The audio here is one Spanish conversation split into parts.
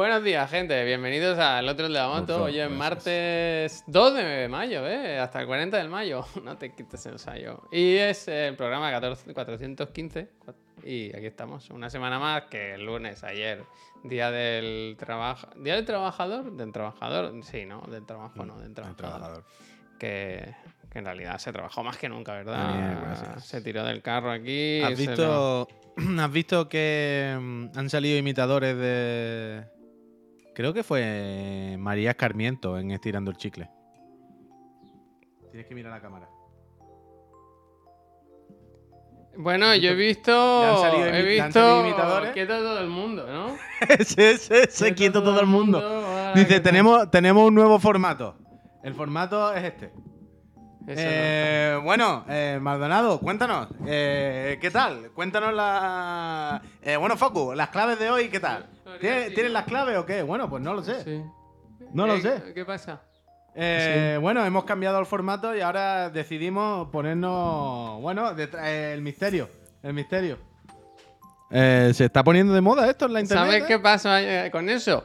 Buenos días, gente. Bienvenidos al otro de la moto. Hoy es martes 2 de mayo, ¿eh? Hasta el 40 de mayo. No te quites el ensayo. Y es el programa 14 415. Y aquí estamos, una semana más que el lunes, ayer, día del trabajo. ¿Día del trabajador? ¿Del trabajador? Sí, ¿no? Del trabajo, no, del trabajador. trabajador. Que, que en realidad se trabajó más que nunca, ¿verdad? Bien, se tiró del carro aquí. ¿Has visto, ¿Has visto que mm, han salido imitadores de. Creo que fue María Escarmiento en Estirando el Chicle. Tienes que mirar la cámara. Bueno, yo he ¿Le han visto. He visto. Quieto todo el mundo, ¿no? ese, ese, ese quieto todo el mundo. ah, Dice, tenemos, tenemos un nuevo formato. El formato es este. Eh, bueno, eh, Maldonado, cuéntanos. eh, ¿Qué tal? Cuéntanos la. eh, bueno, Focu, las claves de hoy, ¿qué tal? ¿Tienes, ¿tienes las claves o qué? Bueno, pues no lo sé. no. Sí. No lo Eh, sé. ¿Qué pasa? Eh, Bueno, hemos cambiado el formato y ahora decidimos ponernos. Bueno, el misterio. El misterio. Eh, se está poniendo de moda esto en la internet. ¿Sabes qué pasa con eso?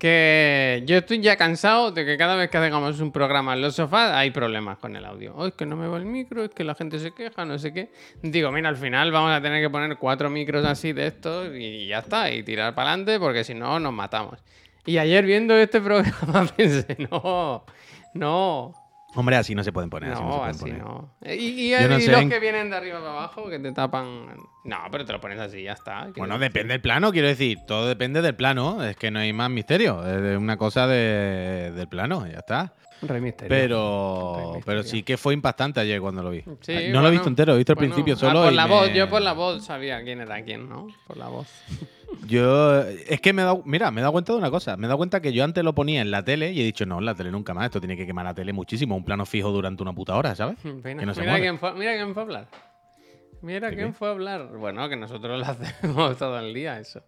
Que yo estoy ya cansado de que cada vez que hagamos un programa en los sofás hay problemas con el audio. Oh, es que no me va el micro, es que la gente se queja, no sé qué. Digo, mira, al final vamos a tener que poner cuatro micros así de estos y ya está, y tirar para adelante porque si no nos matamos. Y ayer viendo este programa pensé, no, no, Hombre, así no se pueden poner. así no se así poner. no. Y, y- Yo no y sé los en- que vienen de arriba para abajo que te tapan. No, pero te lo pones así, ya está. ¿Qué Bueno, depende del plano, quiero decir. Todo depende del plano. Es que no hay más misterio. Es una cosa de- del plano, ya está. Rey Misterio. Pero, Rey Misterio. pero sí que fue impactante ayer cuando lo vi. Sí, no lo he visto entero, he visto el bueno, principio ah, solo. por y la me- voz, yo por la voz sabía quién era quién, ¿no? Por la voz. Yo, es que me he dado, mira, me he dado cuenta de una cosa. Me he dado cuenta que yo antes lo ponía en la tele y he dicho, no, en la tele nunca más. Esto tiene que quemar la tele muchísimo. Un plano fijo durante una puta hora, ¿sabes? Mira, Que no se mira quién fue, mira quién fue a hablar. Mira ¿De quién qué? fue a hablar. Bueno, que nosotros lo hacemos todo el día, eso.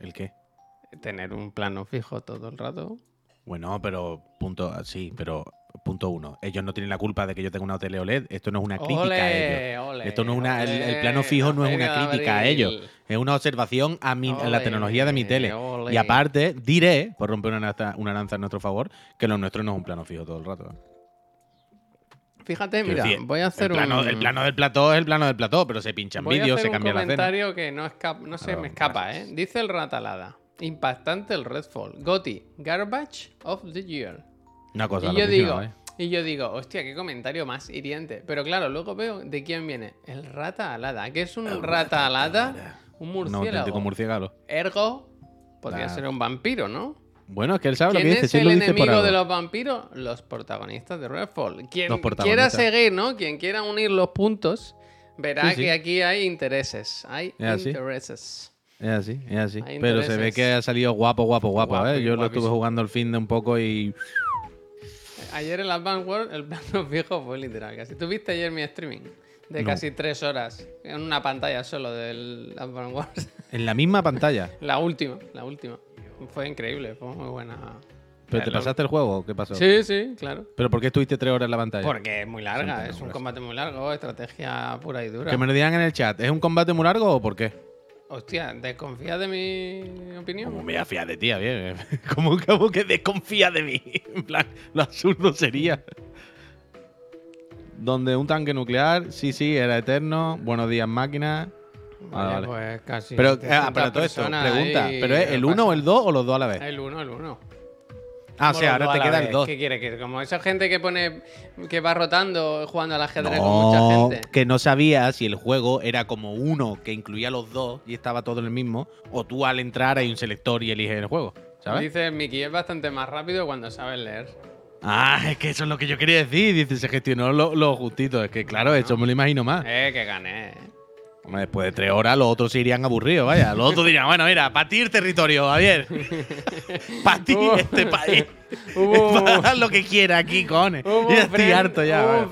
¿El qué? Tener un plano fijo todo el rato. Bueno, pero punto, sí, pero punto uno. Ellos no tienen la culpa de que yo tenga una tele OLED. Esto no es una crítica a ellos. Esto no es una, el, plano fijo no es una crítica a ellos. Es una observación a, mi, a la tecnología de mi tele. Y aparte, diré, por romper una lanza, una lanza en nuestro favor, que lo nuestro no es un plano fijo todo el rato. Fíjate, mira, decir, voy a hacer el plano, un... el plano del plató es el plano del plató, pero se pinchan vídeos, se cambia un la escena. comentario que no, escapa, no se me escapa, gracias. ¿eh? Dice el Ratalada. Impactante el Redfall. Gotti, Garbage of the Year. Una cosa. y yo digo, ¿eh? y yo digo, hostia, qué comentario más hiriente. Pero claro, luego veo de quién viene. El Rata Alada. ¿Qué es un Rata Alada? Un Un murciélago. auténtico murciélago. Ergo, podría Claro. ser un vampiro, ¿no? Bueno, es que él sabe lo ¿Quién que dice. es sí el por enemigo algo. de los vampiros? Los protagonistas de Redfall. Quien quiera seguir, ¿no? Quien quiera unir los puntos, verá Sí, sí. que aquí hay intereses. Hay Es así. intereses. Es así, es así. Hay Pero se ve que ha salido guapo, guapo, guapo. Guapo, ¿eh? Yo lo estuve jugando el fin de un poco y. Ayer en Advance World el plano fijo fue literal casi. ¿Tuviste ayer mi streaming? De No. casi tres horas. En una pantalla solo del Advance Wars. En la misma pantalla. la última, la última. Fue increíble, fue muy buena. ¿Pero te pasaste el juego o qué pasó? Sí, sí, claro. ¿Pero por qué estuviste tres horas en la pantalla? Porque es muy larga, Siempre es un combate muy largo, estrategia pura y dura. Que me lo digan en el chat. ¿Es un combate muy largo o por qué? Hostia, ¿desconfías de mi opinión? ¿Cómo me voy a fiar de ti, bien? ¿Cómo, cómo que desconfía de mí? En plan, lo absurdo sería. Donde un tanque nuclear, sí, sí, era eterno. Buenos días, máquina. Vale, vale. pues casi. Pero, 700 ah, pero todo esto, pregunta. ¿Pero es ¿qué el pasa? 1 o el 2 o los dos a la vez? El 1, el 1. Ah, o sea, ahora te queda el 2. ¿Qué quiere que Como esa gente que pone que va rotando jugando al ajedrez con mucha No, gente. que no sabía si el juego era como uno que incluía los dos y estaba todo en el mismo, o tú al entrar hay un selector y eliges el juego, ¿sabes? Dice Mickey es bastante más rápido cuando sabes leer. Ah, es que eso es lo que yo quería decir. Dice, se gestionó lo, lo justito. Es que, claro, eso me lo imagino más. Eh, que gané. Hombre, después de tres horas, los otros se irían aburridos, vaya. Los otros dirían, bueno, mira, patir territorio, Javier. patir este país. Para hacer lo que quiera aquí, cojones. Ya un estoy friend- harto ya. hubo un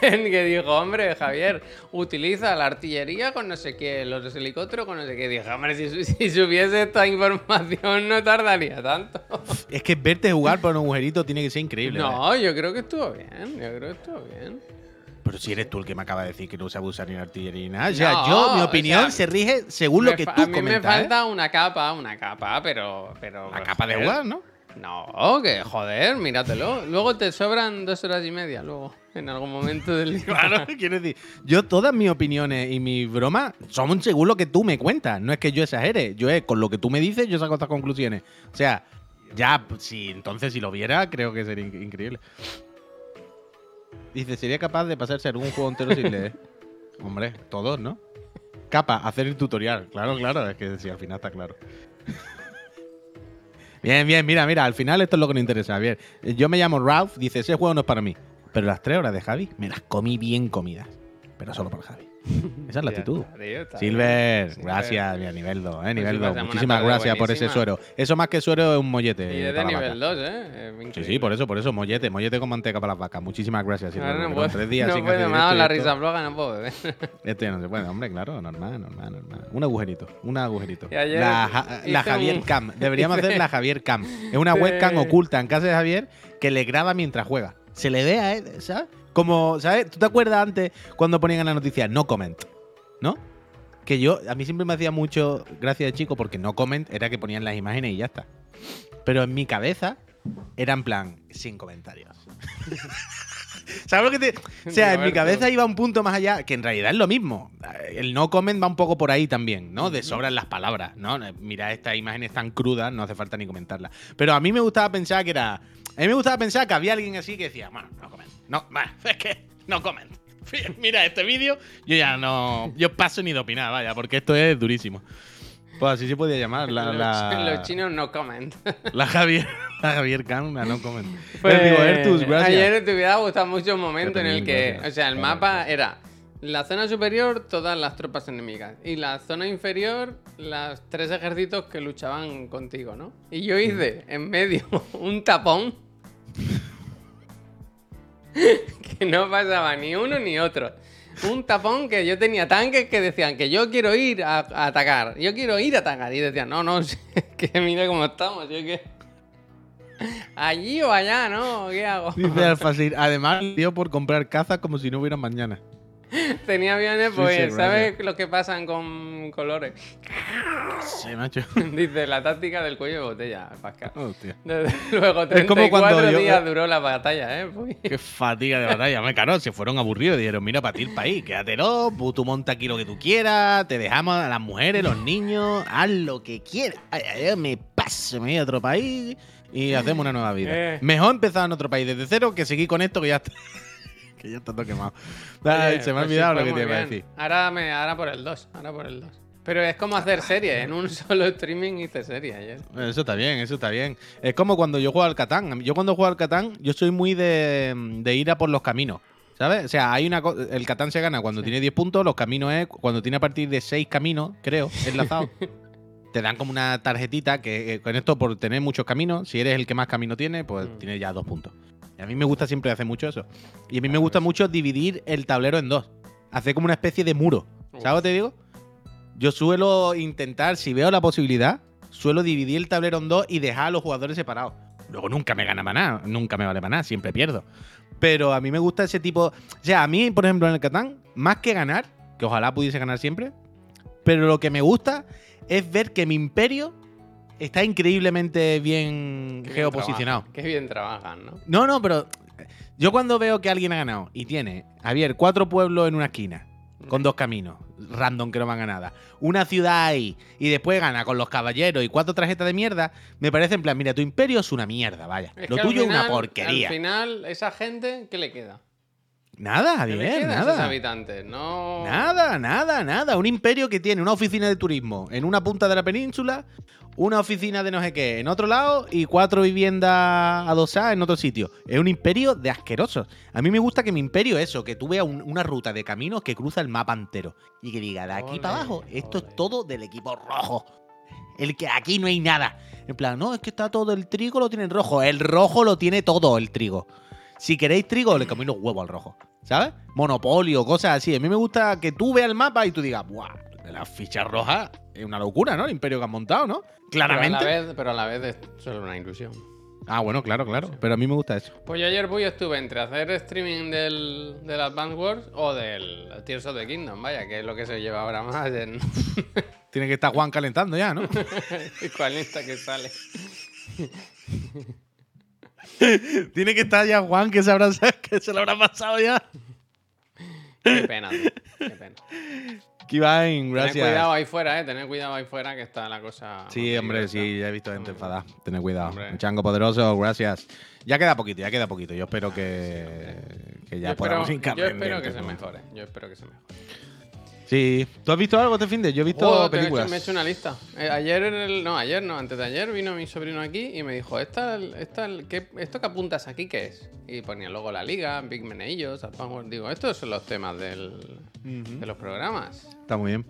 que dijo, hombre, Javier, utiliza la artillería con no sé qué, los helicópteros con no sé qué. Dije, hombre, si, si supiese esta información no tardaría tanto. Es que verte jugar por un agujerito tiene que ser increíble. No, yo creo que estuvo bien. Yo creo que estuvo bien. Pero si eres tú el que me acaba de decir que no sabe usar ni artillería ni nada. O sea, No, yo, mi o opinión sea, se rige según lo que tú a mí comentas. me ¿eh? falta una capa, una capa, pero. pero La capa de. War, ¿no? No, que joder, míratelo. Luego te sobran dos horas y media, luego, en algún momento del día. Claro, quiero decir, yo todas mis opiniones y mis bromas son según lo que tú me cuentas. No es que yo exagere, yo es con lo que tú me dices, yo saco estas conclusiones. O sea, ya, si entonces si lo viera, creo que sería in- increíble. Dice, sería capaz de pasarse algún juego entero sin leer. Hombre, todos, ¿no? Capa, hacer el tutorial. Claro, claro, es que sí, al final está claro. Bien, bien, mira, mira, al final esto es lo que nos interesa. Bien, yo me llamo Ralph, dice, ese juego no es para mí. Pero las tres horas de Javi me las comí bien comidas. Pero solo por Javi. Esa es la actitud. Silver, gracias, mira, nivel 2, eh, Pues nivel sí, 2. pasamos una Muchísimas gracias por ese suero. Eso más que suero es un mollete. Y es de nivel vaca. 2, ¿eh? Sí, sí, por eso, por eso, mollete, mollete con manteca para las vacas. Muchísimas gracias, Silver. No puedo, con tres días no sin me ha dado la esto- risa floja, no puedo. Este ya no se puede, hombre, claro, normal, normal, normal. Un agujerito, un agujerito. La, Javier Cam. Deberíamos hacer la Javier Cam. Es una webcam oculta en casa de Javier que le graba mientras juega. Se le ve a él, ¿sabes? Como, ¿sabes? ¿Tú te acuerdas antes cuando ponían en la noticia no comment? ¿No? Que yo, a mí siempre me hacía mucho gracia de chico porque no comment era que ponían las imágenes y ya está. Pero en mi cabeza era en plan, sin comentarios. ¿Sabes lo que te.? O sea, en mi cabeza iba un punto más allá, que en realidad es lo mismo. El no comment va un poco por ahí también, ¿no? De sobran las palabras, ¿no? Mira, estas imágenes tan crudas, no hace falta ni comentarlas. Pero a mí me gustaba pensar que era. A mí me gustaba pensar que había alguien así que decía, bueno, no. No, va, es que no comment. Mira, este vídeo, yo ya no. Yo paso ni de opinar, vaya, porque esto es durísimo. Pues así se podía llamar la. los, la... los chinos no comen. La Javier, la Javier Can, la no comment. Pues, digo, Ertus, gracias. Ayer te hubiera gustado mucho un momento en el que, gracias. o sea, el mapa era la zona superior, todas las tropas enemigas, y la zona inferior, los tres ejércitos que luchaban contigo, ¿no? Y yo hice en medio un tapón que no pasaba ni uno ni otro. Un tapón que yo tenía tanques que decían que yo quiero ir a, a atacar, yo quiero ir a atacar. Y decían, no, no, que mira cómo estamos, yo que... Allí o allá, ¿no? ¿Qué hago? Dice Alfasir, además dio por comprar cazas como si no hubiera mañana. Tenía aviones, pues, sí, ¿sabes lo que pasan con colores? Sí, macho. Dice, la táctica del cuello de botella, Pascal. Desde luego, Es como 34 cuando yo- días duró la batalla, ¿eh? Pues, Qué fatiga de batalla. Me caro, se fueron aburridos. Dijeron, mira, para ti el país, quédatelo, tú monta aquí lo que tú quieras, te dejamos a las mujeres, los niños, haz lo que quieras. Ay, ay, ay, me paso, me voy a otro país y hacemos una nueva vida. Eh. Mejor empezar en otro país desde cero que seguir con esto que ya está, que ya está todo quemado. Ay, oye, se me ha pues olvidado lo que te iba a decir. Ahora, me, ahora por el 2, ahora por el 2. Pero es como hacer serie, en un solo streaming hice serie ayer. Eso está bien, eso está bien. Es como cuando yo juego al Catán. Yo cuando juego al Catán, yo soy muy de, de ir a por los caminos. ¿Sabes? O sea, hay una el Catán se gana cuando tiene 10 puntos, los caminos es cuando tiene a partir de 6 caminos, creo, enlazados. te dan como una tarjetita que eh, con esto por tener muchos caminos, si eres el que más camino tiene, pues Mm. tienes ya dos puntos. A mí me gusta siempre hacer mucho eso. Y a mí me gusta mucho dividir el tablero en dos. Hacer como una especie de muro. ¿Sabes lo que te digo? Yo suelo intentar, si veo la posibilidad, suelo dividir el tablero en dos y dejar a los jugadores separados. Luego nunca me gana para nada, nunca me vale para nada, siempre pierdo. Pero a mí me gusta ese tipo. O sea, a mí, por ejemplo, en el Catán, más que ganar, que ojalá pudiese ganar siempre, pero lo que me gusta es ver que mi imperio está increíblemente bien Qué bien geoposicionado. trabajan, Qué bien trabajan, ¿no? No, no, pero yo cuando veo que alguien ha ganado y tiene, Javier, cuatro pueblos en una esquina, con dos caminos, random que no van a nada, una ciudad ahí, y después gana con los caballeros y cuatro tarjetas de mierda, me parece en plan, mira, tu imperio es una mierda, vaya. Es Lo tuyo es una porquería. Al final, esa gente, ¿qué le queda? Nada, ¿Qué le Javier, esos nada. habitantes? No... Nada, nada, nada. Un imperio que tiene una oficina de turismo en una punta de la península, una oficina de no sé qué en otro lado y cuatro viviendas adosadas en otro sitio. Es un imperio de asquerosos. A mí me gusta que mi imperio es eso, que tú veas un- una ruta de caminos que cruza el mapa entero y que diga, de aquí para abajo, esto es todo del equipo rojo. El que aquí no hay nada. En plan, no, es que está todo el trigo lo tiene en rojo. El rojo lo tiene todo el trigo. Si queréis trigo, le coméis los huevos al rojo. ¿Sabes? Monopolio, cosas así. A mí me gusta que tú veas el mapa y tú digas, ¡buah! Las fichas rojas es una locura, ¿no? El imperio que han montado, ¿no? Pero a, la Claramente. vez, pero a la vez es solo una ilusión. Ah, bueno, claro, claro. Pero a mí me gusta eso. Pues yo ayer voy estuve entre hacer streaming del, del Advance Wars o del Tears of the Kingdom, vaya, que es lo que se lleva ahora más en Tiene que estar Juan calentando ya, ¿no? cuál que sale. Tiene que estar ya Juan, que se, habrá, que se lo habrá pasado ya. Qué pena, tío, qué pena. Tened gracias. cuidado ahí fuera, eh. Tened cuidado ahí fuera que está la cosa. Sí, hombre, sí, ya he visto gente enfadada. Tened cuidado. Hombre. Un chango poderoso, gracias. Ya queda poquito, ya queda poquito. Yo espero que, que ya yo espero, podamos hincar yo espero que se mejore. Yo espero que se mejore. Sí. ¿Tú has visto algo este fin de? Yo he visto Oh, te he hecho- películas. me he hecho una lista. Eh, ayer, el- no, ayer no, antes de ayer vino mi sobrino aquí y me dijo, ¿Esta, esta, ¿qué, ¿esto que apuntas aquí qué es? Y ponía luego la liga, Big Meneillos, Advance- Digo, estos son los temas del, de los programas. Está muy bien.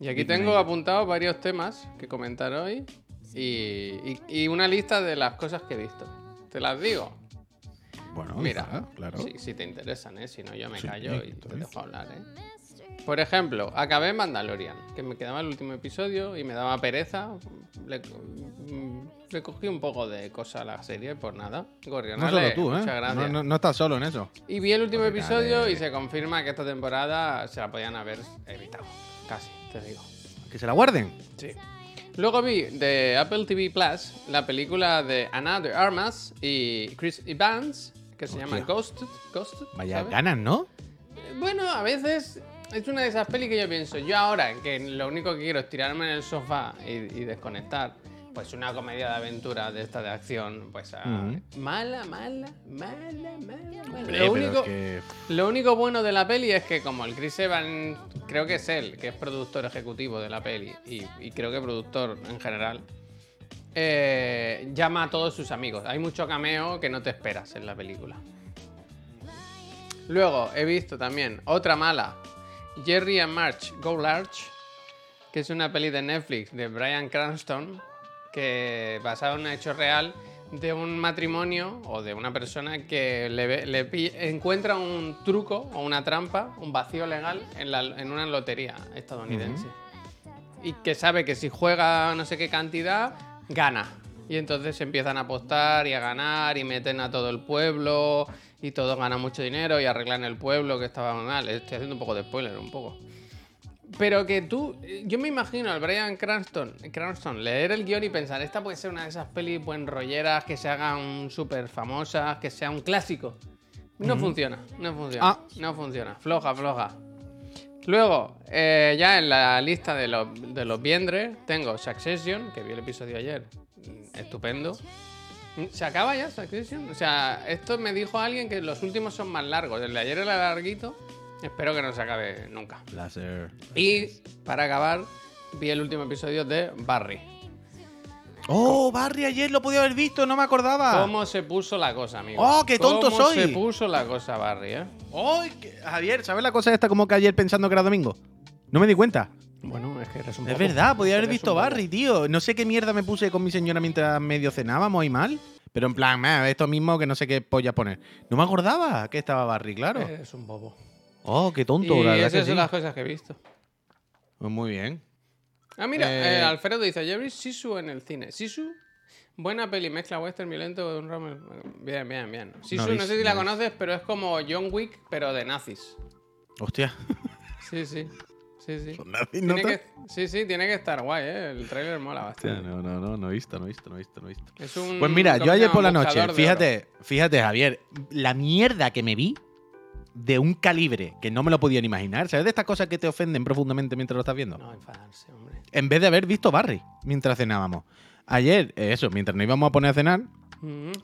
Y aquí Big tengo Meneillos. apuntados varios temas que comentar hoy y, y- y una lista de las cosas que he visto. ¿Te las digo? Bueno, Mira, claro. si, si te interesan, ¿eh? Si no, yo me Sí, callo y te dejo hablar, ¿eh? Por ejemplo, acabé Mandalorian, que me quedaba el último episodio y me daba pereza. Le, mm, le cogí un poco de cosa a la serie por nada. No solo tú, ¿eh? muchas gracias. No, no- no estás solo en eso. Y vi el último episodio y se confirma que esta temporada se la podían haber evitado. Casi, te digo. Que se la guarden. Sí. Luego vi de Apple TV Plus la película de Ana de Armas y Chris Evans, que se llama. Ghosted Vaya ¿sabes? ganas, ¿no? Bueno, a veces es una de esas pelis que yo pienso, yo ahora que lo único que quiero es tirarme en el sofá y, y desconectar, pues una comedia de aventura de esta de acción, pues ah, mala, mala, mala, mala, mala. Hombre, Lo único, que- lo único bueno de la peli es que como el Chris Evans, creo que es él, que es productor ejecutivo de la peli y, y creo que productor en general, eh, llama a todos sus amigos. Hay mucho cameo que no te esperas en la película. Luego he visto también otra mala, Jerry and March Go Large, que es una peli de Netflix de Brian Cranston, que basada en un hecho real de un matrimonio o de una persona que le, encuentra un truco o una trampa, un vacío legal en, la- en una lotería estadounidense. Y que sabe que si juega no sé qué cantidad, gana. Y entonces empiezan a apostar y a ganar y meten a todo el pueblo y todos ganan mucho dinero y arreglan el pueblo que estaba mal. Estoy haciendo un poco de spoiler, un poco. Pero que tú, yo me imagino al Brian Cranston, Cranston leer el guion y pensar, esta puede ser una de esas pelis buen rolleras que se hagan súper famosas, que sea un clásico. No funciona, no funciona, Ah. no funciona, floja, floja. Luego, eh, ya en la lista de los, de los viendres, tengo Succession, que vi el episodio ayer, estupendo. ¿Se acaba ya Succession? O sea, esto me dijo alguien que los últimos son más largos, el de ayer era larguito, espero que no se acabe nunca. Láser. Y para acabar, vi el último episodio de Barry. Oh, Barry, ayer lo podía haber visto, no me acordaba. ¿Cómo se puso la cosa, amigo? ¡Oh, qué tonto ¿Cómo soy! se puso la cosa, Barry, eh? ¡Ay, que- Javier, ¿sabes la cosa esta como que ayer pensando que era domingo? No me di cuenta. Bueno, es que eres un Es bobo. verdad, podía haber visto. Barry, tío. No sé qué mierda me puse con mi señora mientras medio cenábamos y mal. Pero en plan, "Meh, esto mismo que no sé qué polla poner. No me acordaba que estaba Barry, claro. Eres un bobo. Oh, qué tonto, y la verdad esas que son sí. las cosas que he visto. Pues muy bien. Ah, mira, Eh, eh, Alfredo dice, yo vi Sisu en el cine. Sisu, buena peli, mezcla western violento de un ramo... Bien, bien, bien. Sisu, no, sé si la conoces, pero es como John Wick, pero de nazis. Hostia. Sí, sí. Sí, sí. ¿No Tiene que, sí, sí, tiene que estar guay, ¿eh? El tráiler mola bastante. no, no, no, no he visto, no he visto, no he visto, no he visto. Es un, Pues mira, ¿cómo yo ayer por la noche, fíjate, fíjate, Javier, la mierda que me vi de un calibre que no me lo podían imaginar. ¿Sabes de estas cosas que te ofenden profundamente mientras lo estás viendo? No, enfadarse, hombre. En vez de haber visto Barry mientras cenábamos. Ayer, eso, mientras nos íbamos a poner a cenar.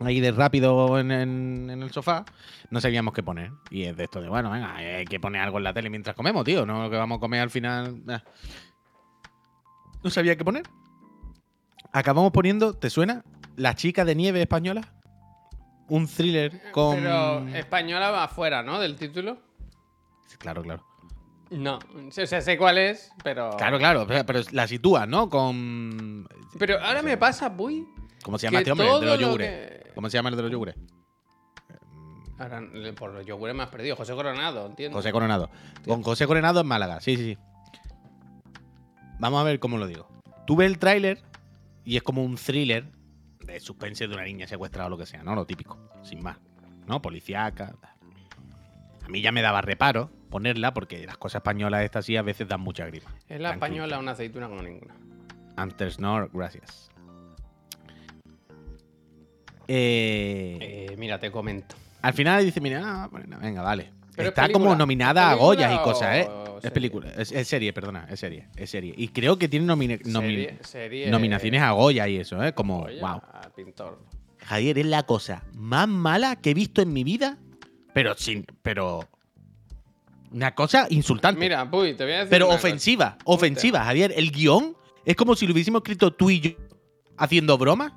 Ahí de rápido en, en- en el sofá, no sabíamos qué poner. Y es de esto de, bueno, venga, hay que poner algo en la tele mientras comemos, tío. No lo que vamos a comer al final. eh. No sabía qué poner. Acabamos poniendo, ¿te suena? La chica de nieve española. Un thriller con. Pero española va afuera, ¿no? Del título. Claro, claro. No. O sea, sé cuál es, pero... Claro, claro, pero, pero la sitúa, ¿no? Con. Pero ahora me pasa, Puy, ¿Cómo se llama este hombre? El de los lo yogures. que- ¿Cómo se llama el de los yogures? Ahora, por los yogures me has perdido. José Coronado, entiendo. José Coronado. Con José Coronado en Málaga, sí, sí, sí. Vamos a ver cómo lo digo. Tú ves el tráiler y es como un thriller de suspense de una niña secuestrada o lo que sea, ¿no? Lo típico, sin más. ¿No? Policíaca. A mí ya me daba reparo ponerla porque las cosas españolas estas sí a veces dan mucha grima. Es la española una aceituna como ninguna. Antes no, gracias. Eh, Eh, mira, te comento. al final dice, mira, ah, bueno, venga, vale. Pero es Está película. como nominada ¿Es a Goya y cosas, ¿eh? Es película, es, es serie, perdona, es serie, es serie. Y creo que tiene nomine- nomi- Serie- serie- nominaciones a Goya y eso, ¿eh? Como, wow. pintor. Javier, es la cosa más mala que he visto en mi vida, pero sin, pero una cosa insultante. Mira, Puy, te voy a decir. pero cosa. ofensiva, ofensiva, Javier. El guion es como si lo hubiésemos escrito tú y yo haciendo bromas.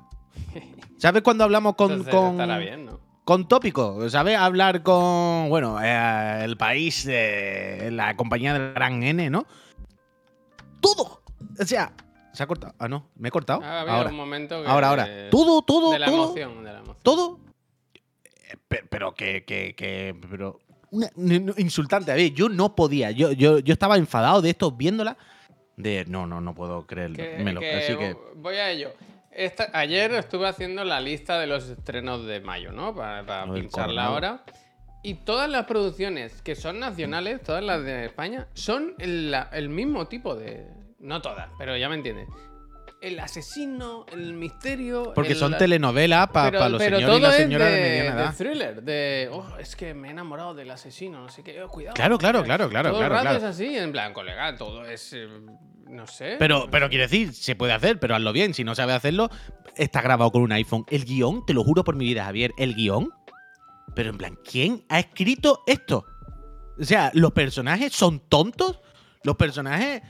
¿Sabes cuando hablamos con, Entonces, con, estará bien, ¿no? con tópicos? ¿Sabes? Hablar con, bueno, eh, el país, eh, la compañía del gran N, ¿no? Todo. O sea, se ha cortado. Ah, no, me he cortado. Habido ahora, un momento que- ahora, ahora. Todo, todo, De la todo emoción, de la emoción. todo. eh, pe- Pero que, que, que- pero una- insultante. A ver, yo no podía. Yo, yo, yo estaba enfadado de esto viéndola. De no, no, no puedo creerlo. Que así que. Voy a ello. Esta- ayer estuve haciendo la lista de los estrenos de mayo, ¿no? Para, para del pincharla ahora. Y todas las producciones que son nacionales, todas las de España, son el, la- el mismo tipo de. No todas, pero ya me entiendes. El asesino, el misterio. Porque el- son telenovelas para pero, los pero señores y todo las es señoras de, de, mediana de edad. thriller, de. Oh, es que me he enamorado del asesino, no sé qué. oh, cuidado. Claro, claro, eh". claro, claro, Todo el claro, rato claro. es así, en plan, colega, todo es. eh, no sé. Pero, pero quiero decir, se puede hacer, pero hazlo bien. Si no sabes hacerlo, está grabado con un iPhone. El guion, te lo juro por mi vida, Javier, el guion. Pero en plan, ¿quién ha escrito esto? O sea, los personajes son tontos. Los personajes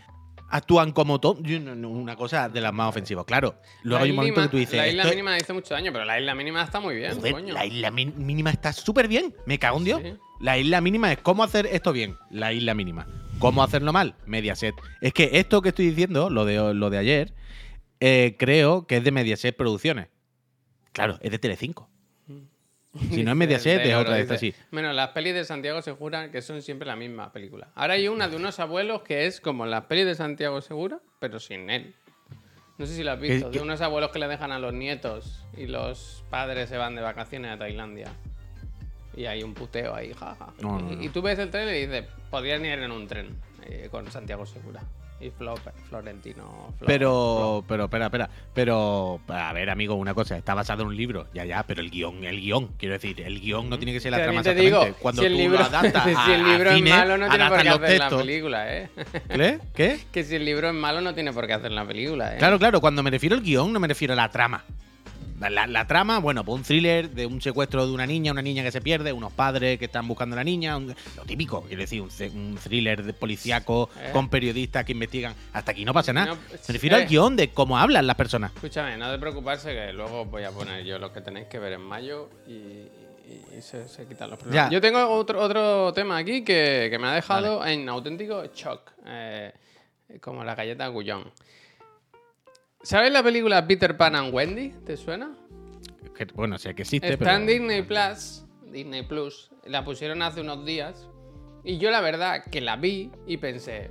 actúan como tontos. Una cosa de las más ofensivas. Claro, luego La hay un momento que tú dices. La isla esto- mínima dice mucho daño, pero la isla mínima está muy bien, joder, coño. la isla mínima está súper bien. Me cago en Dios. Sí. La isla mínima es cómo hacer esto bien. La isla mínima. ¿Cómo hacerlo mal? Mediaset. Es que esto que estoy diciendo, lo de, lo de ayer, eh, creo que es de Mediaset Producciones. Claro, es de Telecinco. Si no es Mediaset, es otra de estas, sí. Bueno, las pelis de Santiago Segura que son siempre la misma película. Ahora hay una de unos abuelos que es como las pelis de Santiago Segura, pero sin él. No sé si lo has visto. ¿Qué- De unos abuelos que le dejan a los nietos y los padres se van de vacaciones a Tailandia. Y hay un puteo ahí, jaja. No, no, y, no. y tú ves el tren y dices, podrían ir en un tren eh, con Santiago Segura. Y Flo- Florentino. Flo- Pero, pero, espera, espera. Pero, a ver, amigo, una cosa, está basado en un libro, ya, ya, pero el guion, el guion, quiero decir, el guion no tiene que ser la trama te digo, exactamente. Cuando si el tú libro, lo adaptas a, si el a libro cine, es malo, no tiene por qué hacer la textos. película, ¿eh? ¿Qué? ¿Qué? que si el libro es malo, no tiene por qué hacer la película, ¿eh? Claro, claro, cuando me refiero al guion no me refiero a la trama. La, trama, bueno, pues un thriller de un secuestro de una niña, una niña que se pierde, unos padres que están buscando a la niña, un- lo típico, quiero decir, un, thriller de policíaco Eh. con periodistas que investigan. Hasta aquí no pasa nada. No, me refiero eh. al guion de cómo hablan las personas. Escúchame, no de preocuparse que luego voy a poner yo lo que tenéis que ver en mayo y, se, se quitan los problemas. Ya. Yo tengo otro, otro tema aquí que, que me ha dejado en auténtico shock, eh, como la galleta Gullón. ¿Sabes la película Peter Pan and Wendy? ¿Te suena? Que, bueno, sé que existe, Está pero. en Disney Plus, Disney Plus, la pusieron hace unos días y yo la verdad que la vi y pensé, "Eh,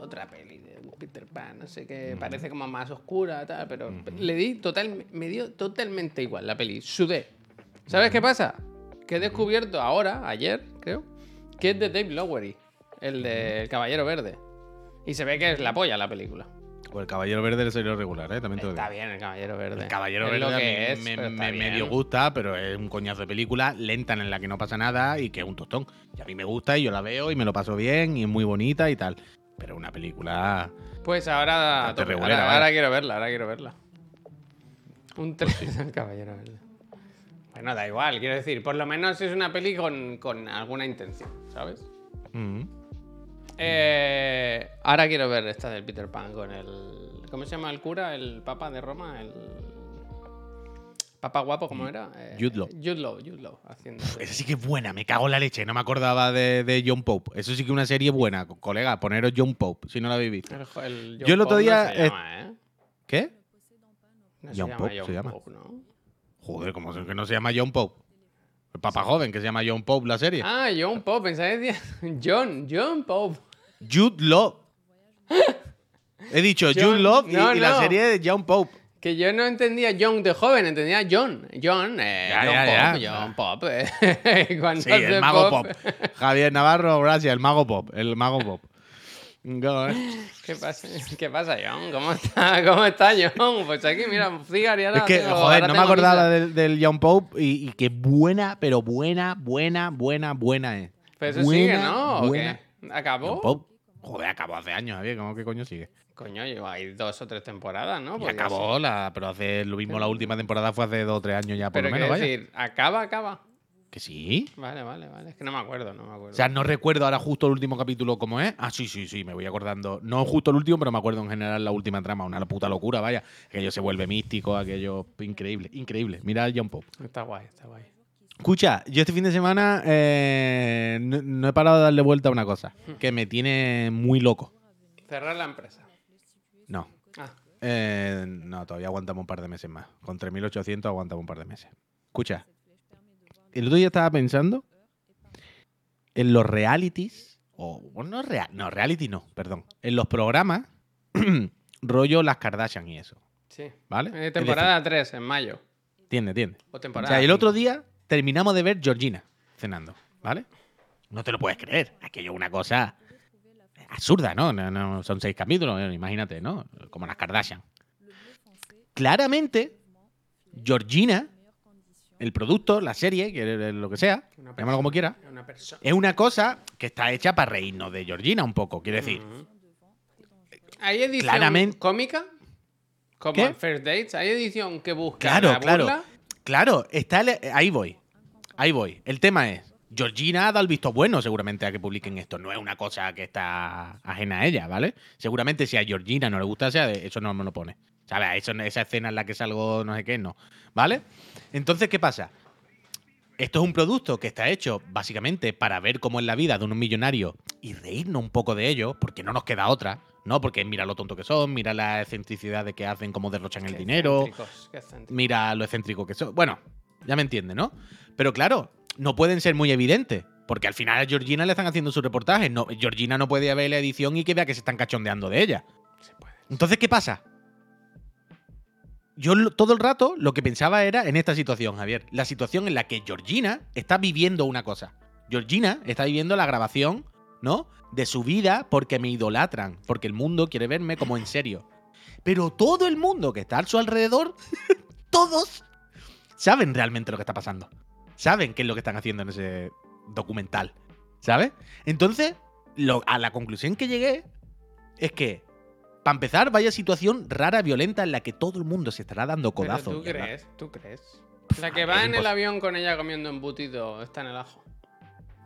otra peli de Peter Pan, no sé qué, parece como más oscura, tal, pero le di total, me dio totalmente igual la peli, sudé. ¿Sabes qué pasa? Que he descubierto ahora, ayer, creo, que es de Dave Lowery, el de El Caballero Verde. Y se ve que es la polla la película. Pues el Caballero Verde le salió regular, ¿eh? También te lo digo. Está bien el Caballero Verde. El Caballero Es Verde lo a que mí es, me, pero medio gusta, pero es un coñazo de película lenta en la que no pasa nada y que es un tostón. Y a mí me gusta y yo la veo y me lo paso bien y es muy bonita y tal. Pero una película... Pues ahora, regulera, ahora, quiero verla, ahora quiero verla. Un tren del caballero verde. Bueno, da igual, quiero decir, por lo menos es una peli con, con alguna intención, ¿sabes? mm, Eh, ahora quiero ver esta del Peter Pan con el. ¿Cómo se llama el cura? El papa de Roma, el. Papa guapo, ¿cómo era? Eh, Jude Law. Jude Law, Jude Law, haciendo. Esa sí que es buena, me cago en la leche. No me acordaba de, de John Pope. Eso sí que es una serie buena. Co- Colega, poneros John Pope, si no la habéis visto. El, jo- el Yo el otro Pope día, No se eh, llama, ¿eh? ¿Qué? No John se llama Pope John se llama. Pope, ¿no? Joder, ¿cómo es que no se llama John Pope? El papá joven que se llama John Pope la serie. Ah, John Pope, decía. John, John Pope. Jude Law. He dicho John- Jude Law y, no, y la no. serie de John Pope. Que yo no entendía John de joven, entendía John. John, eh, Ya, John ya, Pop, ya. John Pop. eh. Cuando Sí, hace el mago pop. Javier Navarro, gracias, el mago pop. El mago pop. Go, eh. ¿Qué pasa? ¿Qué pasa, John? ¿Cómo está? ¿Cómo está, John? Pues aquí, mira, cigar y ahora Es que, tengo- joder, ahora no me tengo acordaba misa. del, del John Pope y, y qué buena, pero buena, buena, buena, buena es. Pero eso Buena, sigue, ¿no? ¿O buena. qué? ¿Acabó? John Pope, joder, acabó hace años, Javier, ¿cómo que coño sigue? Coño, lleva ahí dos o tres temporadas, ¿no? Y Podría acabó, la, pero hace lo mismo la última temporada fue hace dos o tres años ya, por Pero lo menos, vaya. decir, ¿acaba, acaba? Que sí. Vale, vale, vale. Es que no me acuerdo, no me acuerdo. O sea, no recuerdo ahora justo el último capítulo cómo es. Ah, sí, sí, sí, me voy acordando. No justo el último, pero me acuerdo en general la última trama. Una puta locura, vaya. Aquello se vuelve místico, aquello increíble, increíble. Mira el John Pope. Está guay, está guay. Escucha, yo este fin de semana eh, no, no he parado de darle vuelta a una cosa que me tiene muy loco. Cerrar la empresa. No. Ah, Eh, no, todavía aguantamos un par de meses más. Con 3.800 aguantamos un par de meses. Escucha, el otro día estaba pensando en los realities, o bueno, no, rea- no, reality no, perdón, en los programas rollo las Kardashian y eso, sí. ¿vale? Eh, temporada 3, en mayo. Entiende, entiende. O O temporada. sea, el otro día terminamos de ver Georgina cenando, ¿vale? No te lo puedes creer. Aquello es una cosa absurda, ¿no? No, no, son seis capítulos, eh, imagínate, ¿no? Como las Kardashian. Claramente, Georgina, el producto, la serie, que lo que sea, Una llámalo como quiera, Es Una persona. es una cosa que está hecha para reírnos de Georgina un poco. Quiero decir. ¿Hay edición Claramente- cómica? Como ¿Qué? en First Dates. ¿Hay edición que busca Claro, la claro. burla? Claro, está el- ahí voy. Ahí voy. El tema es, Georgina ha dado el visto bueno seguramente a que publiquen esto. No es una cosa que está ajena a ella, ¿vale? Seguramente si a Georgina no le gusta, eso no me lo pone. ¿Sabes? Eso, esa escena en la que salgo no sé qué, no. ¿Vale? Entonces, ¿qué pasa? Esto es un producto que está hecho básicamente para ver cómo es la vida de unos millonarios y reírnos un poco de ellos, porque no nos queda otra, ¿no? Porque mira lo tonto que son, mira la excentricidad de que hacen, cómo derrochan el dinero, mira lo excéntrico que son. Bueno, ya me entiende, ¿no? Pero claro, no pueden ser muy evidentes. Porque al final a Georgina le están haciendo sus reportajes. No, Georgina no puede ver la edición y que vea que se están cachondeando de ella. Se puede. Entonces, ¿qué pasa? Yo todo el rato lo que pensaba era en esta situación, Javier. La situación en la que Georgina está viviendo una cosa. Georgina está viviendo la grabación, ¿no? De su vida porque me idolatran, porque el mundo quiere verme como en serio. Pero todo el mundo que está a su alrededor, todos, saben realmente lo que está pasando. Saben qué es lo que están haciendo en ese documental. ¿Sabes? Entonces, lo- a la conclusión que llegué es que, para empezar, vaya situación rara, violenta, en la que todo el mundo se estará dando codazos. ¿Tú crees? ¿Tú crees? La que va en el avión con ella comiendo embutido está en el ajo.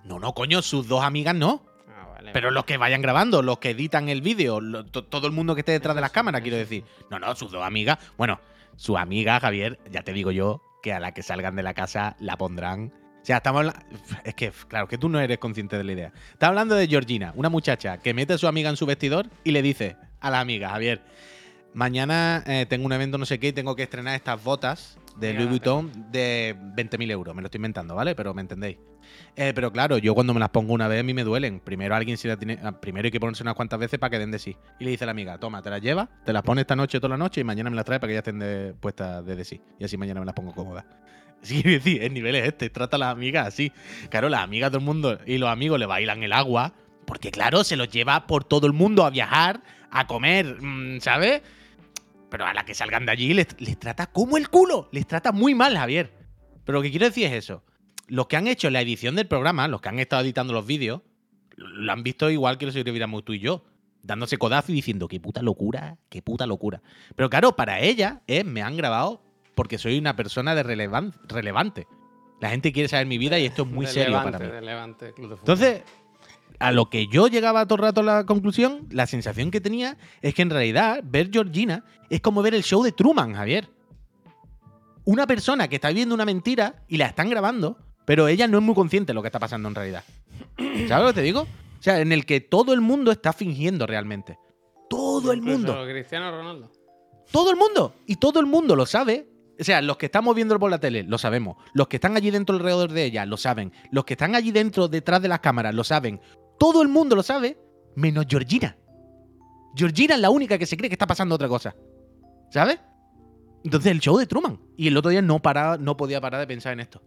No, no, coño, sus dos amigas no. Ah, vale. Pero los que vayan grabando, los que editan el vídeo, todo el mundo que esté detrás de las sí, cámaras, quiero decir. No, no, sus dos amigas. Bueno, su amiga, Javier, ya te digo yo, que a la que salgan de la casa la pondrán. O sea, estamos habla- Es que, claro, que tú no eres consciente de la idea. Está hablando de Georgina, una muchacha que mete a su amiga en su vestidor y le dice a la amiga, Javier, mañana eh, tengo un evento no sé qué y tengo que estrenar estas botas de Mira, Louis Vuitton de 20.000 euros. Me lo estoy inventando, ¿vale? Pero me entendéis. Eh, pero claro, yo cuando me las pongo una vez a mí me duelen. Primero alguien se la tiene, ah, primero hay que ponerse unas cuantas veces para que den de sí. Y le dice a la amiga, toma, te las llevas, te las pones esta noche toda la noche y mañana me las traes para que ya estén de- puestas de, de sí. Y así mañana me las pongo cómodas. Sí, decir, el nivel es este, trata a las amigas así. Claro, las amigas todo el mundo y los amigos le bailan el agua, porque claro, se los lleva por todo el mundo a viajar, a comer, mm, ¿sabes? Pero a la que salgan de allí les, les trata como el culo, les trata muy mal, Javier. Pero lo que quiero decir es eso. Los que han hecho la edición del programa, los que han estado editando los vídeos, lo han visto igual que lo sobreviviéramos tú y yo. Dándose codazo y diciendo, qué puta locura, qué puta locura. Pero claro, para ella es, me han grabado porque soy una persona de relevan- relevante. La gente quiere saber mi vida y esto es muy De serio para mí. de Levante, Club de Fútbol. Entonces, a lo que yo llegaba todo el rato a la conclusión, la sensación que tenía es que en realidad ver Georgina es como ver el show de Truman, Javier. Una persona que está viviendo una mentira y la están grabando, pero ella no es muy consciente de lo que está pasando en realidad. ¿Sabes lo que te digo? O sea, en el que todo el mundo está fingiendo realmente. Todo el Incluso mundo. Cristiano Ronaldo. Todo el mundo. Y todo el mundo lo sabe. O sea, los que estamos viendo por la tele lo sabemos. Los que están allí dentro alrededor de ella lo saben. Los que están allí dentro detrás de las cámaras lo saben. Todo el mundo lo sabe, menos Georgina. Georgina es la única que se cree que está pasando otra cosa. ¿Sabes? Entonces, el show de Truman. Y el otro día no, paraba, no podía parar de pensar en esto.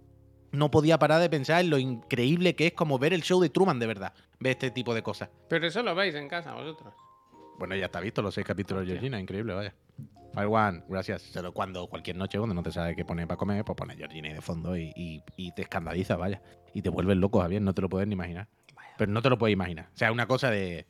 No podía parar de pensar en lo increíble que es como ver el show de Truman de verdad. Ver este tipo de cosas. Pero eso lo veis en casa vosotros. Bueno, ya está visto los seis capítulos de Georgina, increíble, vaya. Fire One, gracias. Pero cuando cualquier noche cuando no te sabes qué poner para comer, pues pones Georgina de fondo y, y- y te escandaliza, vaya. Y te vuelves loco, Javier, no te lo puedes ni imaginar. Pero no te lo puedes imaginar. O sea, una cosa de.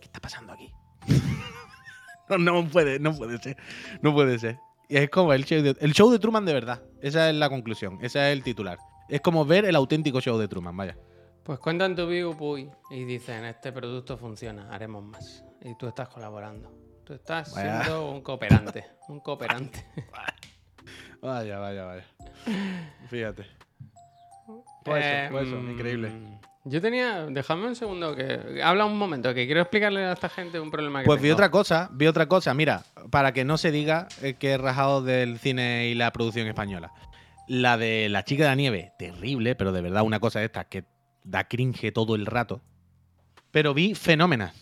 ¿Qué está pasando aquí? no, no puede, no puede ser. No puede ser. Y es como el show, de, el show de Truman de verdad. Esa es la conclusión. Ese es el titular. Es como ver el auténtico show de Truman, vaya. Pues cuentan tu Big Puy y dicen, este producto funciona, haremos más. Y tú estás colaborando. Tú estás Vaya. siendo un cooperante. Un cooperante. Vaya, vaya, vaya. Fíjate. Pues eso, pues eso, mm, increíble. Yo tenía, déjame un segundo que habla un momento que quiero explicarle a esta gente un problema que Pues vi otra cosa, vi otra cosa. Mira, para que no se diga eh, que he rajado del cine y la producción española. La de La chica de la nieve, terrible, pero de verdad una cosa de estas que da cringe todo el rato. Pero vi Fenómenas.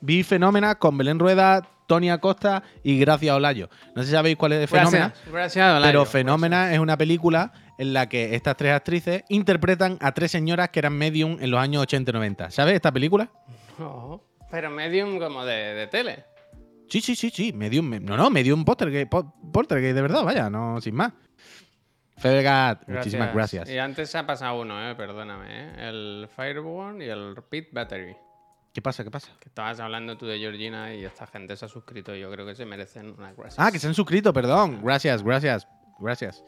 Vi Fenómenas con Belén Rueda, Tony Acosta y Gracia Olayo. No sé si sabéis cuál es Fenómenas. Gracias, gracias, Olayo. Pero Fenómena es una película en la que estas tres actrices interpretan a tres señoras que eran medium en los años 80 y 90. ¿Sabes esta película? no, pero medium como de, de tele. Sí, sí, sí, sí. Medium. me- No, no, medium poltergeist, po- poltergeist, de verdad, vaya, no, sin más. Fedegat, muchísimas gracias. Y antes se ha pasado uno, eh, perdóname. eh, El Fireborn y el Pit Battery. ¿Qué pasa? ¿Qué pasa? Que estabas hablando tú de Georgina y esta gente se ha suscrito. Yo creo que se merecen una gracias. Ah, que se han suscrito, perdón. Gracias, gracias, gracias.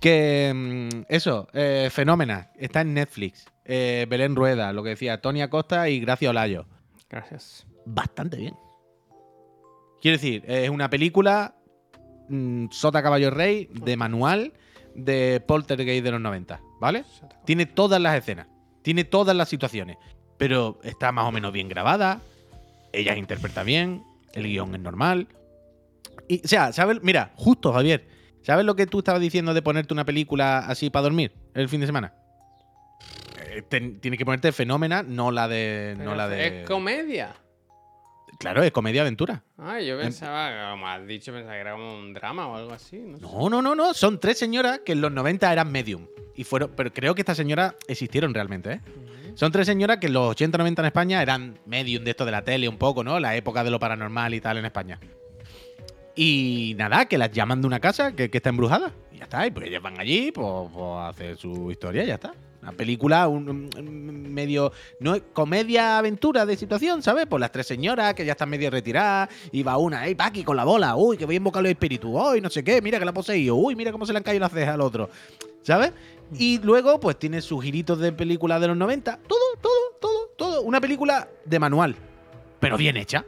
Que mm, eso, eh, Fenómena, está en Netflix. Eh, Belén Rueda, lo que decía, Tony Acosta y Gracia Olayo. Gracias. bastante bien. Quiero decir, es una película mm, Sota Caballo Rey de manual de Poltergeist de los 90, ¿vale? Tiene todas las escenas, tiene todas las situaciones, pero está más o menos bien grabada, ella interpreta bien, el guion es normal. Y, o sea, ¿sabes? Mira, justo, Javier, ¿sabes lo que tú estabas diciendo de ponerte una película así para dormir el fin de semana? Eh, Tienes que ponerte fenómena, no la de. Pero no la de. Es comedia. Claro, es comedia aventura. Ah, yo pensaba, como has dicho, pensaba que era como un drama o algo así. No, sé. No, no, no. Son tres señoras que en los 90 eran medium. Y fueron, pero creo que estas señoras existieron realmente, ¿eh? Son tres señoras que en los 80, 90 en España eran medium de esto de la tele un poco, ¿no? La época de lo paranormal y tal en España. Y nada, que las llaman de una casa que, que está embrujada. Y ya está. Y pues ellas van allí, pues, pues, a hacer su historia y ya está. Una película, un, medio. No comedia aventura de situación, ¿sabes? Pues las tres señoras que ya están medio retiradas. Y va una, ¡ey, Paqui, con la bola! ¡Uy, que voy a invocar los espíritus! ¡Uy, no sé qué! ¡Mira que la ha poseído! ¡Uy, mira cómo se le han caído las cejas al otro! ¿Sabes? Y luego, pues tiene sus giritos de película de los 90. Todo, todo, todo, todo. Una película de manual. Pero bien hecha.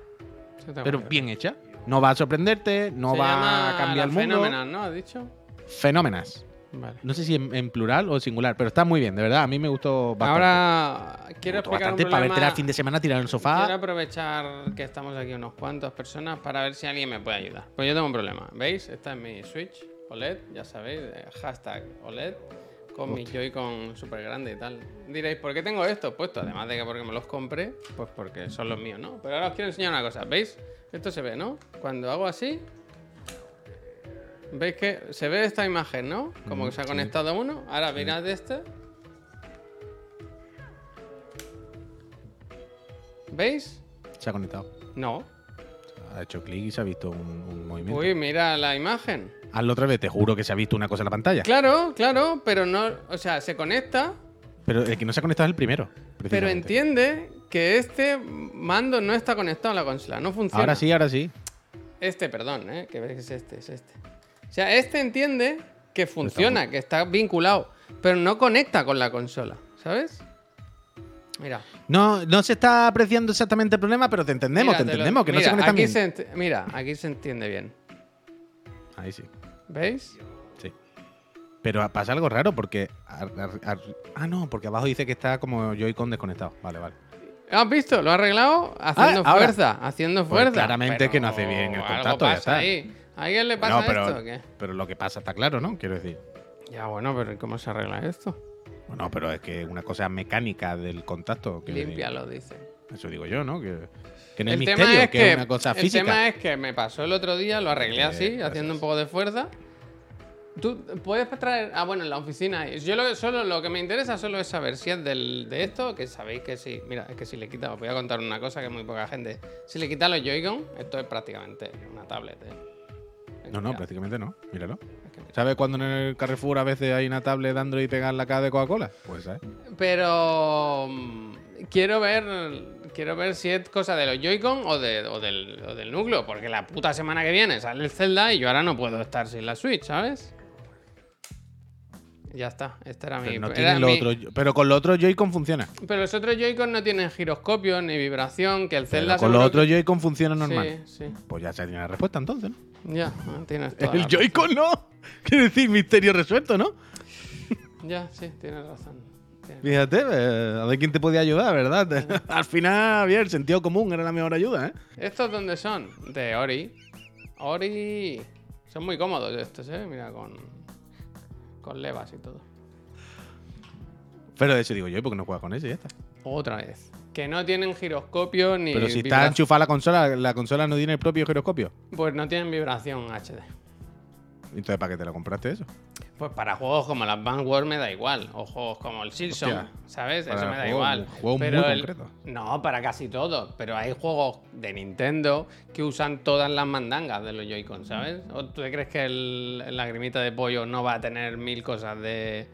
Pero bien hecha. No va a sorprenderte, no Se va a cambiar el mundo. Fenómena, ¿no? ¿Has dicho? Fenómenas. Vale. No sé si en, en plural o en singular, pero está muy bien, de verdad. A mí me gustó bastante. Ahora quiero explicar bastante un para verte al fin de semana tirar en el sofá. Quiero aprovechar que estamos aquí unos cuantos personas para ver si alguien me puede ayudar. Pues yo tengo un problema. ¿Veis? Esta es mi Switch OLED, ya sabéis, hashtag OLED, con mi Joy-Con súper grande y tal. Diréis, ¿por qué tengo esto puesto? Además de que porque me los compré, pues porque son los míos, ¿no? Pero ahora os quiero enseñar una cosa. ¿Veis? Esto se ve, ¿no? Cuando hago así, ¿veis que se ve esta imagen, ¿no? Como que se ha conectado uno. Ahora mirad este. ¿Veis? Se ha conectado. No. Ha hecho clic y se ha visto un, un movimiento. Uy, mira la imagen. Hazlo otra vez, te juro que se ha visto una cosa en la pantalla. Claro, claro, pero no. O sea, se conecta, Pero el que no se ha conectado es el primero. pero entiende que este mando no está conectado a la consola. No funciona. Ahora sí, ahora sí. Este, perdón, ¿eh? que es este, es este. O sea, este entiende que funciona, que está vinculado, pero no conecta con la consola, ¿sabes? Mira. No, no se está apreciando exactamente el problema, pero te entendemos, mira, te te lo- entendemos, que no se aquí bien. se Mira, aquí se entiende bien. Ahí sí, ¿Veis? sí. Pero pasa algo raro porque. ar- ar- ar- ah, no, porque abajo dice que está como Joy-Con desconectado. Vale, vale. ¿Has visto? Lo ha arreglado haciendo Ah, ahora. fuerza, haciendo Pues fuerza. claramente que no hace bien el contacto, ya pasa está. ahí. ¿A alguien le pasa pero, esto o qué? pero lo que pasa está claro, ¿no? Quiero decir. Ya, bueno, pero ¿y ¿cómo se arregla esto? Bueno, pero es que una cosa mecánica del contacto. decir. Límpialo, dice. Eso digo yo, ¿no? Que, que no el misterio, tema es que, que, es una cosa el física. tema es que me pasó el otro día, lo arreglé Eh, así, gracias. haciendo un poco de fuerza. Tú puedes traer. Ah, bueno, en la oficina. Yo lo, solo lo que me interesa solo es saber si es del, de esto, que sabéis que sí. Mira, es que si le quita, os voy a contar una cosa que muy poca gente. Si le quita los Joy-Con, esto es prácticamente una tablet. ¿eh? No, no, prácticamente no. Míralo. ¿Sabes cuando en el Carrefour a veces hay una tablet de Android y pegan la cara de Coca-Cola? Pues, ¿sabes? Pero mm, quiero ver quiero ver si es cosa de los Joy-Con o, de- o del, o del núcleo, porque la puta semana que viene sale el Zelda y yo ahora no puedo estar sin la Switch, ¿sabes? Ya está, este era mi... Pero, no era mi- otro- pero con los otros Joy-Con funciona. pero los otros Joy-Con no tienen giroscopio ni vibración, que el Pero Zelda con los otros que- Joy-Con funciona normal. Sí, sí. Pues ya se tiene la respuesta entonces, ¿no? Ya, tienes toda El Joy-Con no. Quiere decir misterio resuelto, ¿no? Ya, sí, tienes razón. Fíjate, eh, a ver quién te podía ayudar, ¿verdad? Al final, bien, el sentido común era la mejor ayuda, ¿eh? ¿Estos dónde son? De Ori. Ori. Son muy cómodos estos, ¿eh? Mira, con. Con levas y todo. Pero de eso digo yo, ¿y ¿por qué no juegas con ese y ya está? Otra vez. Que no tienen giroscopio ni. Pero si está enchufada la consola, la consola no tiene el propio giroscopio. Pues no tienen vibración HD. Entonces, ¿para qué te la compraste eso? Pues para juegos como el Advance Wars me da igual. O juegos como el Silson. ¿sabes? Eso me da juegos- igual. juegos muy Pero el- concretos. No, para casi todo. Pero hay juegos de Nintendo que usan todas las mandangas de los Joy-Con, ¿sabes? ¿O tú te crees que el, el lagrimita de pollo no va a tener mil cosas de,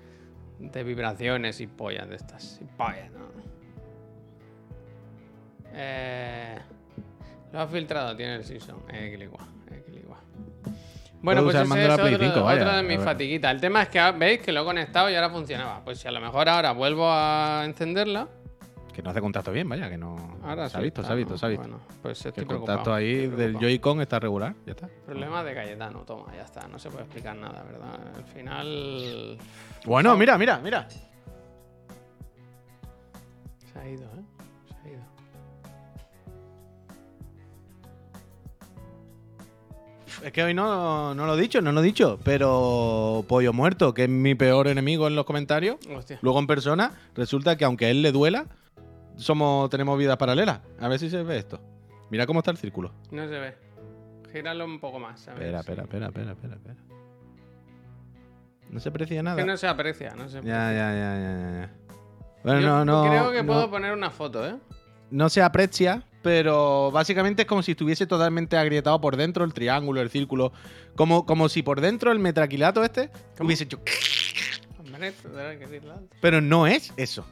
de vibraciones y pollas de estas? Y pollas, ¿no? Eh, lo ha filtrado, tiene el Silson. Equiligua, equiligua. Bueno, pues ese es otro, 5, vaya, otro de mis fatiguitas. El tema es que ah, veis que lo he conectado y ahora funcionaba. Pues si a lo mejor ahora vuelvo a encenderla. Que no hace contacto bien, vaya, que no. Ahora se ha visto, se ha visto, se ha visto. Bueno, pues estoy el contacto ahí del. Joy-Con está regular, ya está. Problema de Cayetano, toma, ya está. No se puede explicar nada, ¿verdad? Al final. Bueno, mira, mira, mira. Se ha ido, ¿eh? Es que hoy no, no lo he dicho, no lo he dicho, pero Pollo Muerto, que es mi peor enemigo en los comentarios, Hostia. luego en persona, resulta que aunque a él le duela, somos, tenemos vidas paralelas. A ver si se ve esto. Mira cómo está el círculo. No se ve. Gíralo un poco más. a ver Espera, si- espera, espera, espera, espera, espera. No se aprecia nada. Que no se aprecia, no se Ya, aprecia. ya, ya, ya, ya. Bueno, Yo no, no. Creo que no- puedo poner una foto, ¿eh? no se aprecia, pero básicamente es como si estuviese totalmente agrietado por dentro el triángulo, el círculo. Como, como si por dentro el metraquilato este ¿Cómo? hubiese hecho. Pero no es eso.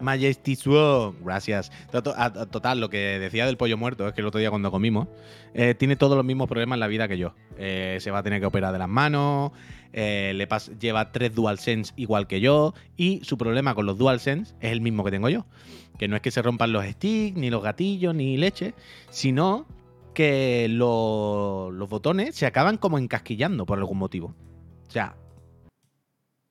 Majestisuo. Gracias. Total, lo que decía del pollo muerto es que el otro día cuando comimos, eh, tiene todos los mismos problemas en la vida que yo. Eh, se va a tener que operar de las manos, eh, le lleva tres DualSense igual que yo, y su problema con los DualSense es el mismo que tengo yo. Que no es que se rompan los sticks, ni los gatillos, ni leche, sino que lo- los botones se acaban como encasquillando por algún motivo. O sea,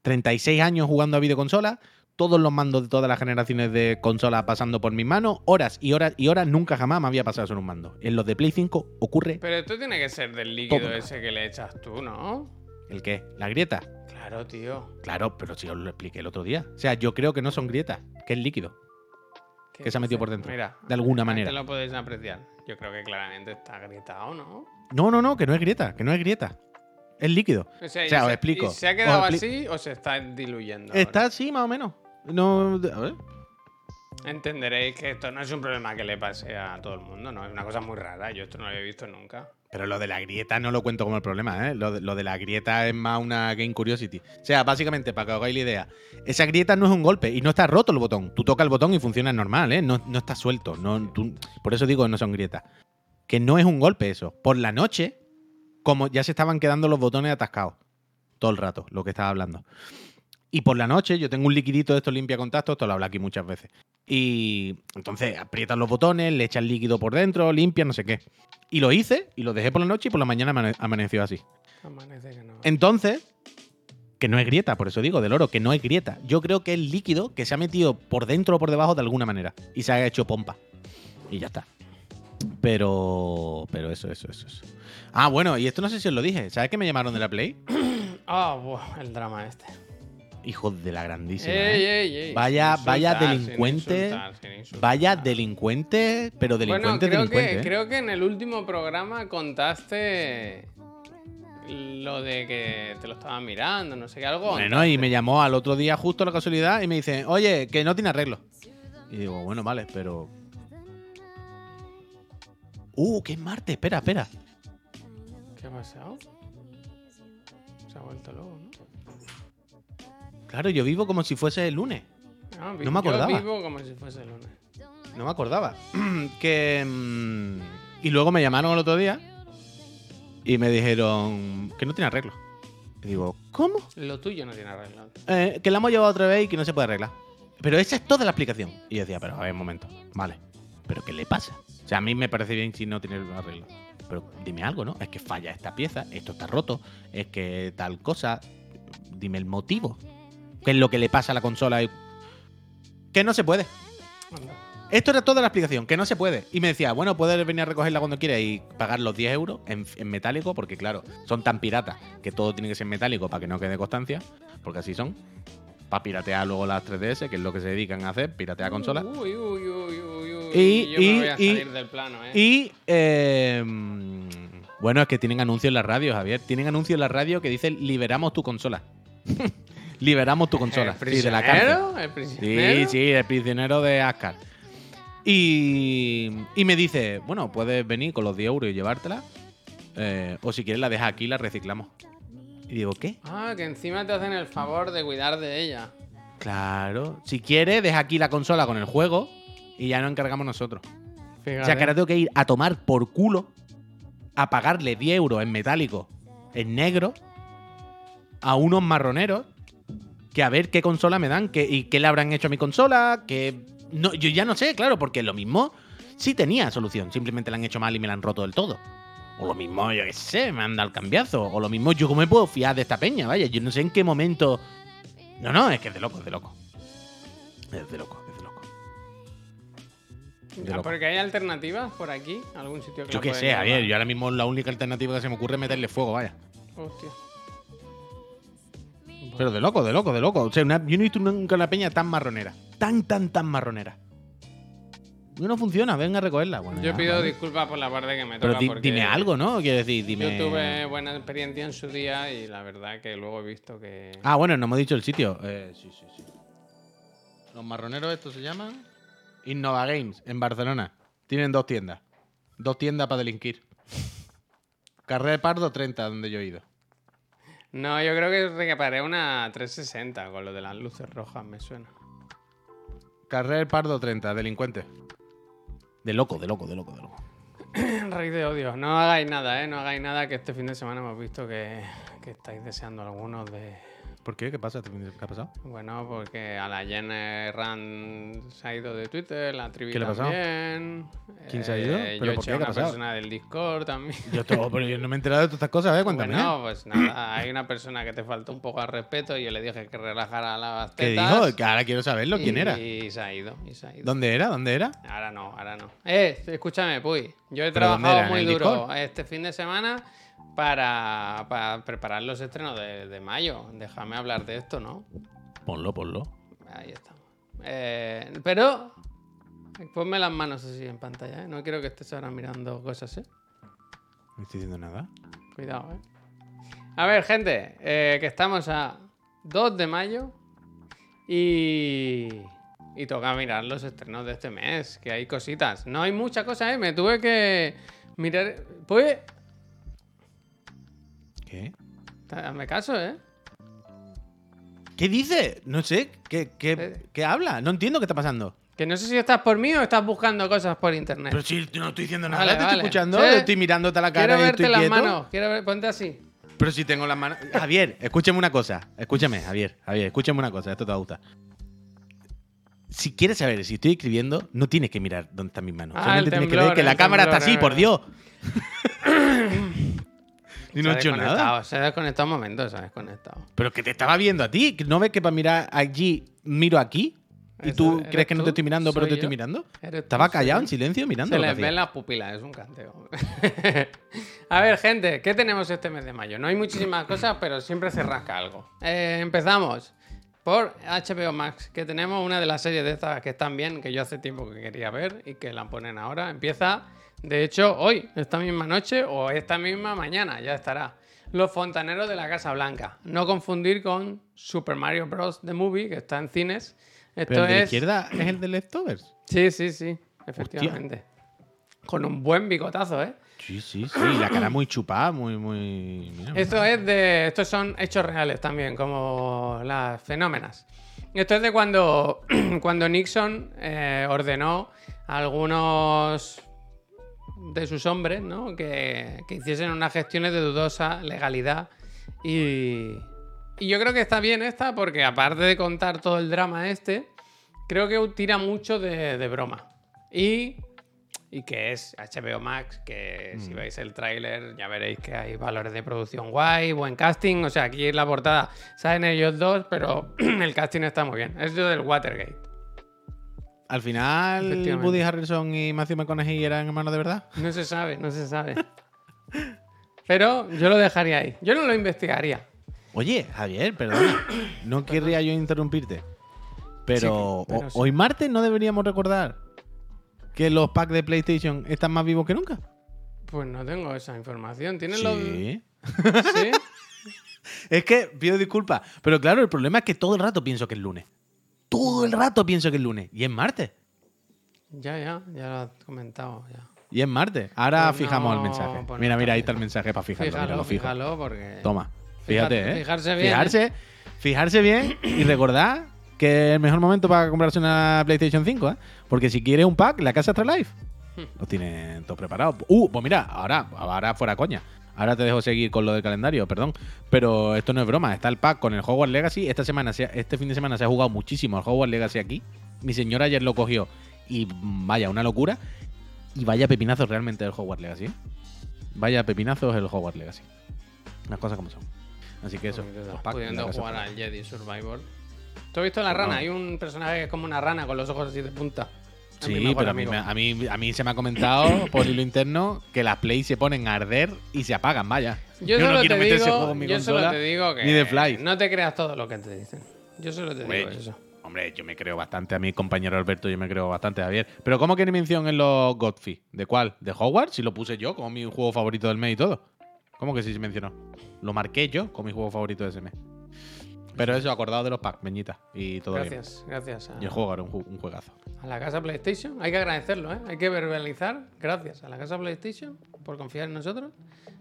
36 años jugando a videoconsolas, todos los mandos de todas las generaciones de consolas pasando por mis manos, horas y horas y horas, nunca jamás me había pasado eso en un mando. En los de Play 5 ocurre Pero esto tiene que ser del líquido Todo. ese que le echas tú, ¿no? el qué, la grieta. Claro, tío. Claro, pero si os lo expliqué el otro día. O sea, yo creo que no son grietas, que es líquido, ¿Qué que se ha metido por dentro. Mira, de alguna ahí manera. lo podéis apreciar. Yo creo que claramente está agrietado, ¿no? No, no, no, que no es grieta, que no es grieta. Es líquido. O sea, O sea, os se- explico. ¿y ¿Se ha quedado así o se está diluyendo? ahora? Está así, más o menos. No, a ver. Entenderéis que esto no es un problema que le pase a todo el mundo, ¿no? Es una cosa muy rara. Yo esto no lo había visto nunca. Pero lo de la grieta no lo cuento como el problema, ¿eh? Lo de, lo de la grieta es más una Game Curiosity. O sea, básicamente, para que os hagáis la idea, esa grieta no es un golpe y no está roto el botón. Tú tocas el botón y funciona normal, ¿eh? No, no está suelto. No, tú- por eso digo que no son grietas. Que no es un golpe eso. Por la noche, como ya se estaban quedando los botones atascados. Todo el rato, lo que estaba hablando. Y por la noche yo tengo un liquidito de estos limpia contactos, esto lo hablo aquí muchas veces. Y entonces aprietas los botones, le echas líquido por dentro, limpia, no sé qué. Y lo hice y lo dejé por la noche y por la mañana amane- amaneció así. Amanece que no. Entonces, que no es grieta, por eso digo, del oro, que no es grieta. Yo creo que es líquido que se ha metido por dentro o por debajo de alguna manera y se ha hecho pompa. Y ya está. Pero, pero eso, eso, eso, eso. Ah, bueno, y esto no sé si os lo dije. ¿Sabes que me llamaron de la Play? Ah, buah, el drama este. Hijos de la grandísima. Ey, ¿eh? ey, ey, Vaya- vaya sin delincuente, insultar, sin insultar. Vaya delincuente, pero Bueno, delincuente, creo delincuente. que, ¿eh? creo que en el último programa contaste lo de que te lo estaban mirando, no sé qué, algo. Bueno, y me llamó al otro día justo la casualidad y me dice, oye, que no tiene arreglo. Y digo, bueno, vale, pero. Uh, que es martes, espera, espera. ¿Qué ha pasado? Se ha vuelto loco, ¿no? Claro, yo vivo como si fuese el lunes. Ah, No me acordaba. Yo vivo como si fuese el lunes. No me acordaba. que. mm, y luego me llamaron el otro día y me dijeron que no tiene arreglo. Y digo, ¿cómo? Lo tuyo no tiene arreglo. Eh, que la hemos llevado otra vez y que no se puede arreglar. Pero esa es toda la explicación. Y yo decía, pero a ver, un momento. Vale. ¿Pero qué le pasa? O sea, a mí me parece bien si no tiene arreglo. Pero dime algo, ¿no? Es que falla esta pieza, esto está roto, es que tal cosa. Dime el motivo. ¿Qué es lo que le pasa a la consola? Que no se puede. Esto era toda la explicación, que no se puede. Y me decía, bueno, puedes venir a recogerla cuando quieras y pagar los 10 euros en, en metálico, porque claro, son tan piratas que todo tiene que ser metálico para que no quede constancia, porque así son. Para piratear luego las 3DS, que es lo que se dedican a hacer, piratear consolas. Uy, uy, uy, uy, uy. Y- yo y- me voy a y- salir del plano, ¿eh? Y, eh, bueno, es que tienen anuncios en la radio, Javier. Tienen anuncios en la radio que dicen, liberamos tu consola. liberamos tu consola. ¿El Sí, de la cárcel. prisionero? ¿El Sí, prisionero? sí, el prisionero de Ascar. Y, y me dice, bueno, puedes venir con los 10 euros y llevártela. eh, o si quieres la dejas aquí y la reciclamos. Y digo, ¿qué? Ah, que encima te hacen el favor de cuidar de ella. Claro. Si quieres, deja aquí la consola con el juego y ya nos encargamos nosotros. Fíjate. O sea, que ahora tengo que ir a tomar por culo a pagarle 10 euros en metálico, en negro, a unos marroneros que a ver qué consola me dan que, y qué le habrán hecho a mi consola. Que no, yo ya no sé, claro, porque lo mismo sí tenía solución. Simplemente la han hecho mal y me la han roto del todo. O lo mismo, yo qué sé, me han dado el cambiazo. O lo mismo, yo cómo me puedo fiar de esta peña, vaya. Yo no sé en qué momento. No, no, es que es de loco, es de loco. Es de loco, es de loco. De Ah, porque hay alternativas por aquí, algún sitio que Yo qué sé, Javier, yo ahora mismo la única alternativa que se me ocurre es meterle fuego, vaya. Hostia. Pero de loco, de loco, de loco. O sea, una- yo no he visto nunca una peña tan marronera. Tan, tan, tan marronera. No, no funciona, venga a recogerla. Bueno, Yo ya, pido vale. disculpas por la parte que me Pero toca di- porque dime algo, ¿no? Quiero decir, dime. Yo tuve buena experiencia en su día y la verdad que luego he visto que... Ah, bueno, no hemos dicho el sitio. Eh, sí, sí, sí. Los marroneros estos se llaman Innova Games, en Barcelona. Tienen dos tiendas. Dos tiendas para delinquir. Carrera Pardo 30, donde yo he ido. No, yo creo que reparé una 360 con lo de las luces rojas, me suena. Carrera Pardo 30, delincuente. De loco, de loco, de loco, de loco. Raíz de odio. No hagáis nada, ¿eh? No hagáis nada que este fin de semana hemos visto que, que estáis deseando algunos de... ¿Por qué? ¿Qué pasa? ¿Qué ha pasado? Bueno, porque a la Jen Rand se ha ido de Twitter, la tribu ¿Qué le ha pasado? también. ¿Quién se ha ido? Eh, ¿Pero yo por qué? a ¿Qué ha una pasado? persona del Discord también. Yo, todo, pero yo no me he enterado de todas estas cosas, ¿eh? Cuéntame. Bueno, pues nada, hay una persona que te faltó un poco al respeto y yo le dije que relajara las ¿Qué tetas. dijo? Que ahora quiero saberlo. ¿Quién y- era? Y se ha ido, y se ha ido. ¿Dónde era? ¿Dónde era? Ahora no, ahora no. Eh, escúchame, Puy. Yo he ¿Pero dónde trabajado muy duro Discord? este fin de semana para, para preparar los estrenos de, de mayo. Déjame hablar de esto, ¿no? Ponlo, ponlo. Ahí estamos. Eh, pero ponme las manos así en pantalla, ¿eh? No quiero que estés ahora mirando cosas, ¿eh? No estoy diciendo nada. Cuidado, ¿eh? A ver, gente, eh, que estamos a 2 de mayo y... Y toca mirar los estrenos de este mes, que hay cositas. No hay mucha cosa, ¿eh? Me tuve que mirar... Pues... ¿Qué? Hazme caso, ¿eh? ¿Qué dice? No sé. ¿Qué, qué, Eh. qué habla? No entiendo qué está pasando. Que no sé si estás por mí o estás buscando cosas por internet. Pero si no estoy diciendo nada, Vale, te vale. estoy escuchando, Sí. estoy mirándote a la cara Quiero y verte estoy las quieto. manos. Quiero ver... Ponte así. Pero si tengo las manos. Javier, escúchame una cosa. Escúchame, Javier. Javier, escúchame una cosa. Esto te va a gustar. Si quieres saber si estoy escribiendo, no tienes que mirar dónde están mis manos. Ah, Solamente tienes que ver que la cámara está así, es por Dios. y no ha hecho nada. Se ha desconectado un momento, se ha desconectado. Pero que te estaba viendo a ti. ¿No ves que para mirar allí miro aquí? ¿Y tú crees que no te estoy mirando, pero te estoy mirando? Estaba callado en silencio mirando. Se les ven las pupilas, es un canteo. a ver, gente, ¿qué tenemos este mes de mayo? No hay muchísimas cosas, pero siempre se rasca algo. Eh, empezamos. por HBO Max, que tenemos una de las series de estas que están bien, que yo hace tiempo que quería ver y que la ponen ahora. Empieza, de hecho, hoy, esta misma noche o esta misma mañana, ya estará. Los Fontaneros de la Casa Blanca. No confundir con Super Mario Bros. The Movie, que está en cines. Esto Pero el de la es. izquierda es el de Leftovers. Sí, sí, sí, efectivamente. Con un buen bicotazo, ¿eh? Sí, sí, sí. La cara muy chupada, muy, muy. mira. Esto es de. Estos son hechos reales también, como las fenómenas. Esto es de cuando, cuando Nixon eh, ordenó a algunos de sus hombres, ¿no? Que, que hiciesen unas gestiones de dudosa legalidad. Y, y yo creo que está bien esta, porque aparte de contar todo el drama este, creo que tira mucho de, de broma. Y y que es HBO Max, que si veis el tráiler ya veréis que hay valores de producción guay, buen casting, o sea, aquí en la portada salen ellos dos, pero el casting está muy bien. Es lo del Watergate. Al final. Woody Harrelson y Matthew McConaughey eran hermanos de verdad. No se sabe, no se sabe. Pero yo lo dejaría ahí. Yo no lo investigaría. Oye, Javier, perdona. No querría yo interrumpirte. Pero, Sí, pero o- sí. hoy martes no deberíamos recordar que los packs de PlayStation están más vivos que nunca. Pues no tengo esa información. ¿Tienes los...? Sí. ¿Sí? Es que pido disculpas. Pero claro, el problema es que todo el rato pienso que es lunes. Todo el rato pienso que es lunes. Y es martes. Ya, ya, ya lo has comentado. Ya. Y es martes. Ahora Pues fijamos no, el mensaje. pues mira, mira, ahí está el mensaje para fijarlo. mira, Fíjalo, lo fijo. fíjalo, porque... Toma. Fíjate- Fíjate, ¿eh? fijarse bien, Fijarse, fijarse bien y recordad que es el mejor momento para comprarse una PlayStation 5, ¿eh? Porque si quieres un pack, la casa Life Hmm. lo tienen todo preparado. Uh, pues mira, ahora, ahora fuera coña. Ahora te dejo seguir con lo del calendario, perdón. Pero esto no es broma. Está el pack con el Hogwarts Legacy. Esta semana, este fin de semana se ha jugado muchísimo el Hogwarts Legacy aquí. Mi señora ayer lo cogió y mm, vaya, una locura. Y vaya pepinazos realmente el Hogwarts Legacy. ¿eh? Vaya pepinazos el Hogwarts Legacy. Las cosas como son. Así que eso. la pudiendo jugar al Jedi Survivor. ¿Tú has visto la Pues rana? no. Hay un personaje que es como una rana con los ojos así de punta. Sí, pero a mí, a, mí, a mí se me ha comentado por hilo interno que las Play se ponen a arder y se apagan, vaya. Yo, no solo, quiero te meter ese juego en mi yo solo te digo que ni de Fly. no te creas todo lo que te dicen. Yo solo te Hombre, digo eso. Hombre, yo me creo bastante, a mi compañero Alberto yo me creo bastante, Javier. Pero ¿cómo que ni mención en los Godfrey? ¿De cuál? ¿De Hogwarts? Si lo puse yo como mi juego favorito del mes y todo. ¿Cómo que sí se mencionó? Lo marqué yo como mi juego favorito de ese mes. Pero eso, acordado de los packs, Meñita. Y todo bien. Gracias, gracias a, Y el juego era un, ju- un juegazo. a la casa PlayStation. Hay que agradecerlo, ¿eh? Hay que verbalizar. Gracias a la casa PlayStation por confiar en nosotros.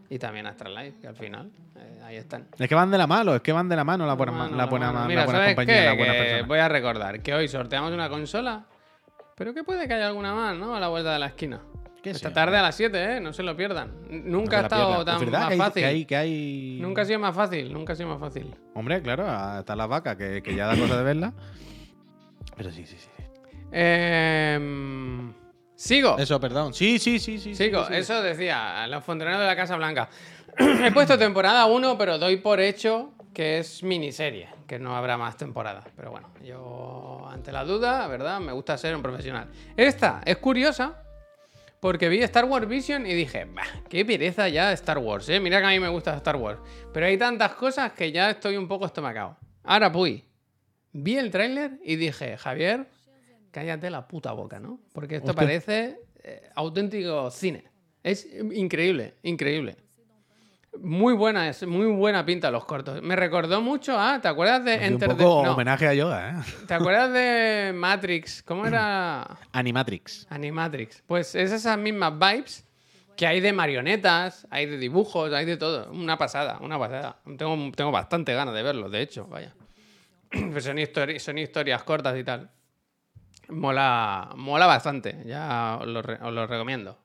Y también a Astralife, que al final eh, ahí están. Es que van de la mano, es que van de la mano la buena, Mano, la buena, mano. ma- Mira, la buena ¿sabes compañía, qué? la buena Que. Voy a recordar que hoy sorteamos una consola. Pero que puede que haya alguna más, ¿no? A la vuelta de la esquina. Esta tarde a las 7, ¿eh? No se lo pierdan. Nunca ha la estado tan verdad más que hay- fácil. Que hay, que hay... Nunca ha sido más fácil, nunca ha sido más fácil. Hombre, claro, hasta las vacas, que, que ya da cosa de verla. Pero sí, sí, sí. Em, sigo. Eso, perdón. Sí, sí, sí, sí. Sigo, sí, sí. eso decía, los fontaneros de la Casa Blanca. He puesto temporada 1, pero doy por hecho que es miniserie, que no habrá más temporadas. Pero bueno, yo ante la duda, ¿verdad? Me gusta ser un profesional. Esta es curiosa porque vi Star Wars Vision y dije, bah, qué pereza ya Star Wars, ¿eh? Mira que a mí me gusta Star Wars. Pero hay tantas cosas que ya estoy un poco estomacado. Ahora, pues, vi el tráiler y dije, Javier, cállate la puta boca, ¿no? Porque esto parece eh, auténtico cine. Es increíble, increíble. Muy buena, es muy buena pinta los cortos. Me recordó mucho a, ¿te acuerdas de Y un Enter the poco no, homenaje a Yoda, ¿eh? ¿Te acuerdas de Matrix? ¿Cómo era? Animatrix. Animatrix. Pues es esas mismas vibes que hay de marionetas, hay de dibujos, hay de todo. Una pasada, una pasada. Tengo, tengo bastante ganas de verlo, de hecho, vaya. Pues son, histori- son historias cortas y tal. Mola, mola bastante, ya os lo, re- os lo recomiendo.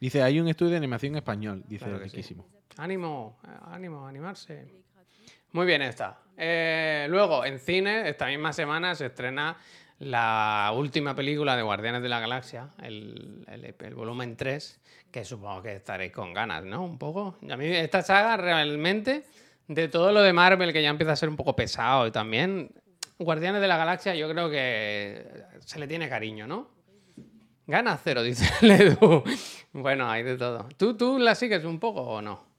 Dice, hay un estudio de animación español. Dice, Claro sí. Ánimo, eh, ánimo, animarse. Muy bien esta. Eh, luego, en cine, esta misma semana se estrena la última película de Guardianes de la Galaxia, el, el- volumen 3, que supongo que estaréis con ganas, ¿no? Un poco. A mí esta saga realmente, de todo lo de Marvel, que ya empieza a ser un poco pesado y también, Guardianes de la Galaxia yo creo que se le tiene cariño, ¿no? Gana cero, dice Ledu. Bueno, hay de todo. ¿Tú, ¿Tú la sigues un poco o no?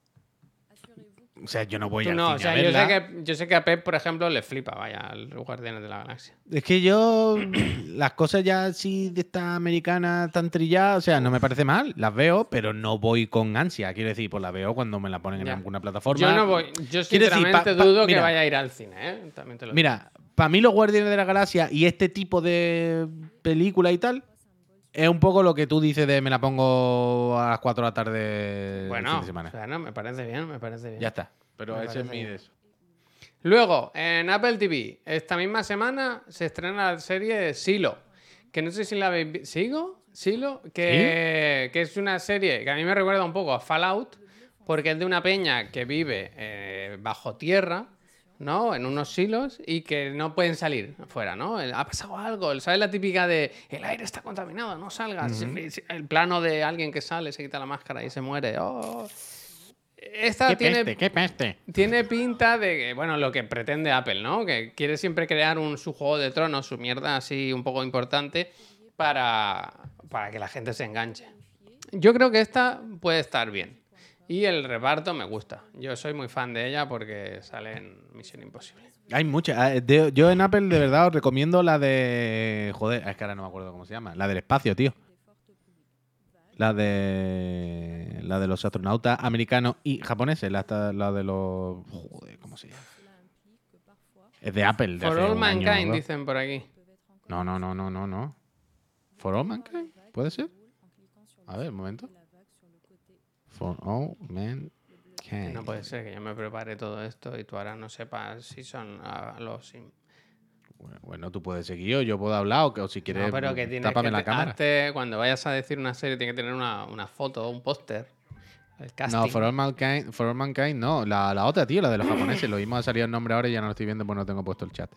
O sea, yo no voy al no, cine o sea, a yo sé, que, yo sé que a Pep, por ejemplo, le flipa, vaya, al Guardianes de la Galaxia. Es que yo, las cosas ya así de esta americana tan trilladas, o sea, no me parece mal, las veo, pero no voy con ansia. Quiero decir, pues la veo cuando me la ponen en Ya. alguna plataforma. Yo no voy, yo Quiero decir, pa- sinceramente pa- dudo que vaya a ir al cine, ¿eh? También te lo digo. Mira, para mí los Guardianes de la Galaxia y este tipo de película y tal, es un poco lo que tú dices de me la pongo a las 4 de la tarde el fin bueno, de semana. bueno, me parece bien, me parece bien. Ya está. Pero Me ese es mi de eso. Luego, en Apple TV, esta misma semana se estrena la serie Silo. Que no sé si la habéis visto. ¿Sigo? ¿Silo? Que, que es una serie que a mí me recuerda un poco a Fallout, porque es de una peña que vive eh, bajo tierra, ¿no? En unos silos y que no pueden salir afuera, ¿no? Ha pasado algo. ¿Sabes la típica de el aire está contaminado, no salgas? El plano de alguien que sale, se quita la máscara y se muere. Oh. Esta ¿Qué tiene, peste? ¿Qué peste? tiene pinta de que, bueno, lo que pretende Apple, ¿no? Que quiere siempre crear un su juego de tronos, su mierda así un poco importante para, para que la gente se enganche. Yo creo que esta puede estar bien. Y el reparto me gusta. Yo soy muy fan de ella porque sale en Misión Imposible. Hay muchas. Ah, de- Yo en Apple de verdad os recomiendo la de. Joder, es que ahora no me acuerdo cómo se llama. La del espacio, tío. La de. La de los astronautas americanos y japoneses. La, la de los. Joder, ¿cómo se llama? Es de Apple. De For All año, Mankind, ¿no? dicen por aquí. No, no, no, no, no, no. For All Mankind, ¿puede ser? A ver, un momento. For All Mankind. No puede ser que yo me prepare todo esto y tú ahora no sepas si son ah, los... Bueno, Bueno, tú puedes seguir o yo puedo hablar o, que, o si quieres No, pero que tienes tápame que la cámara. cuando vayas a decir una serie tiene que tener una, una foto, un póster. No, For All Mankind, For All Mankind no. La, la otra, tío, la de los japoneses. Lo mismo ha salido el nombre ahora y ya no lo estoy viendo porque no tengo puesto el chat.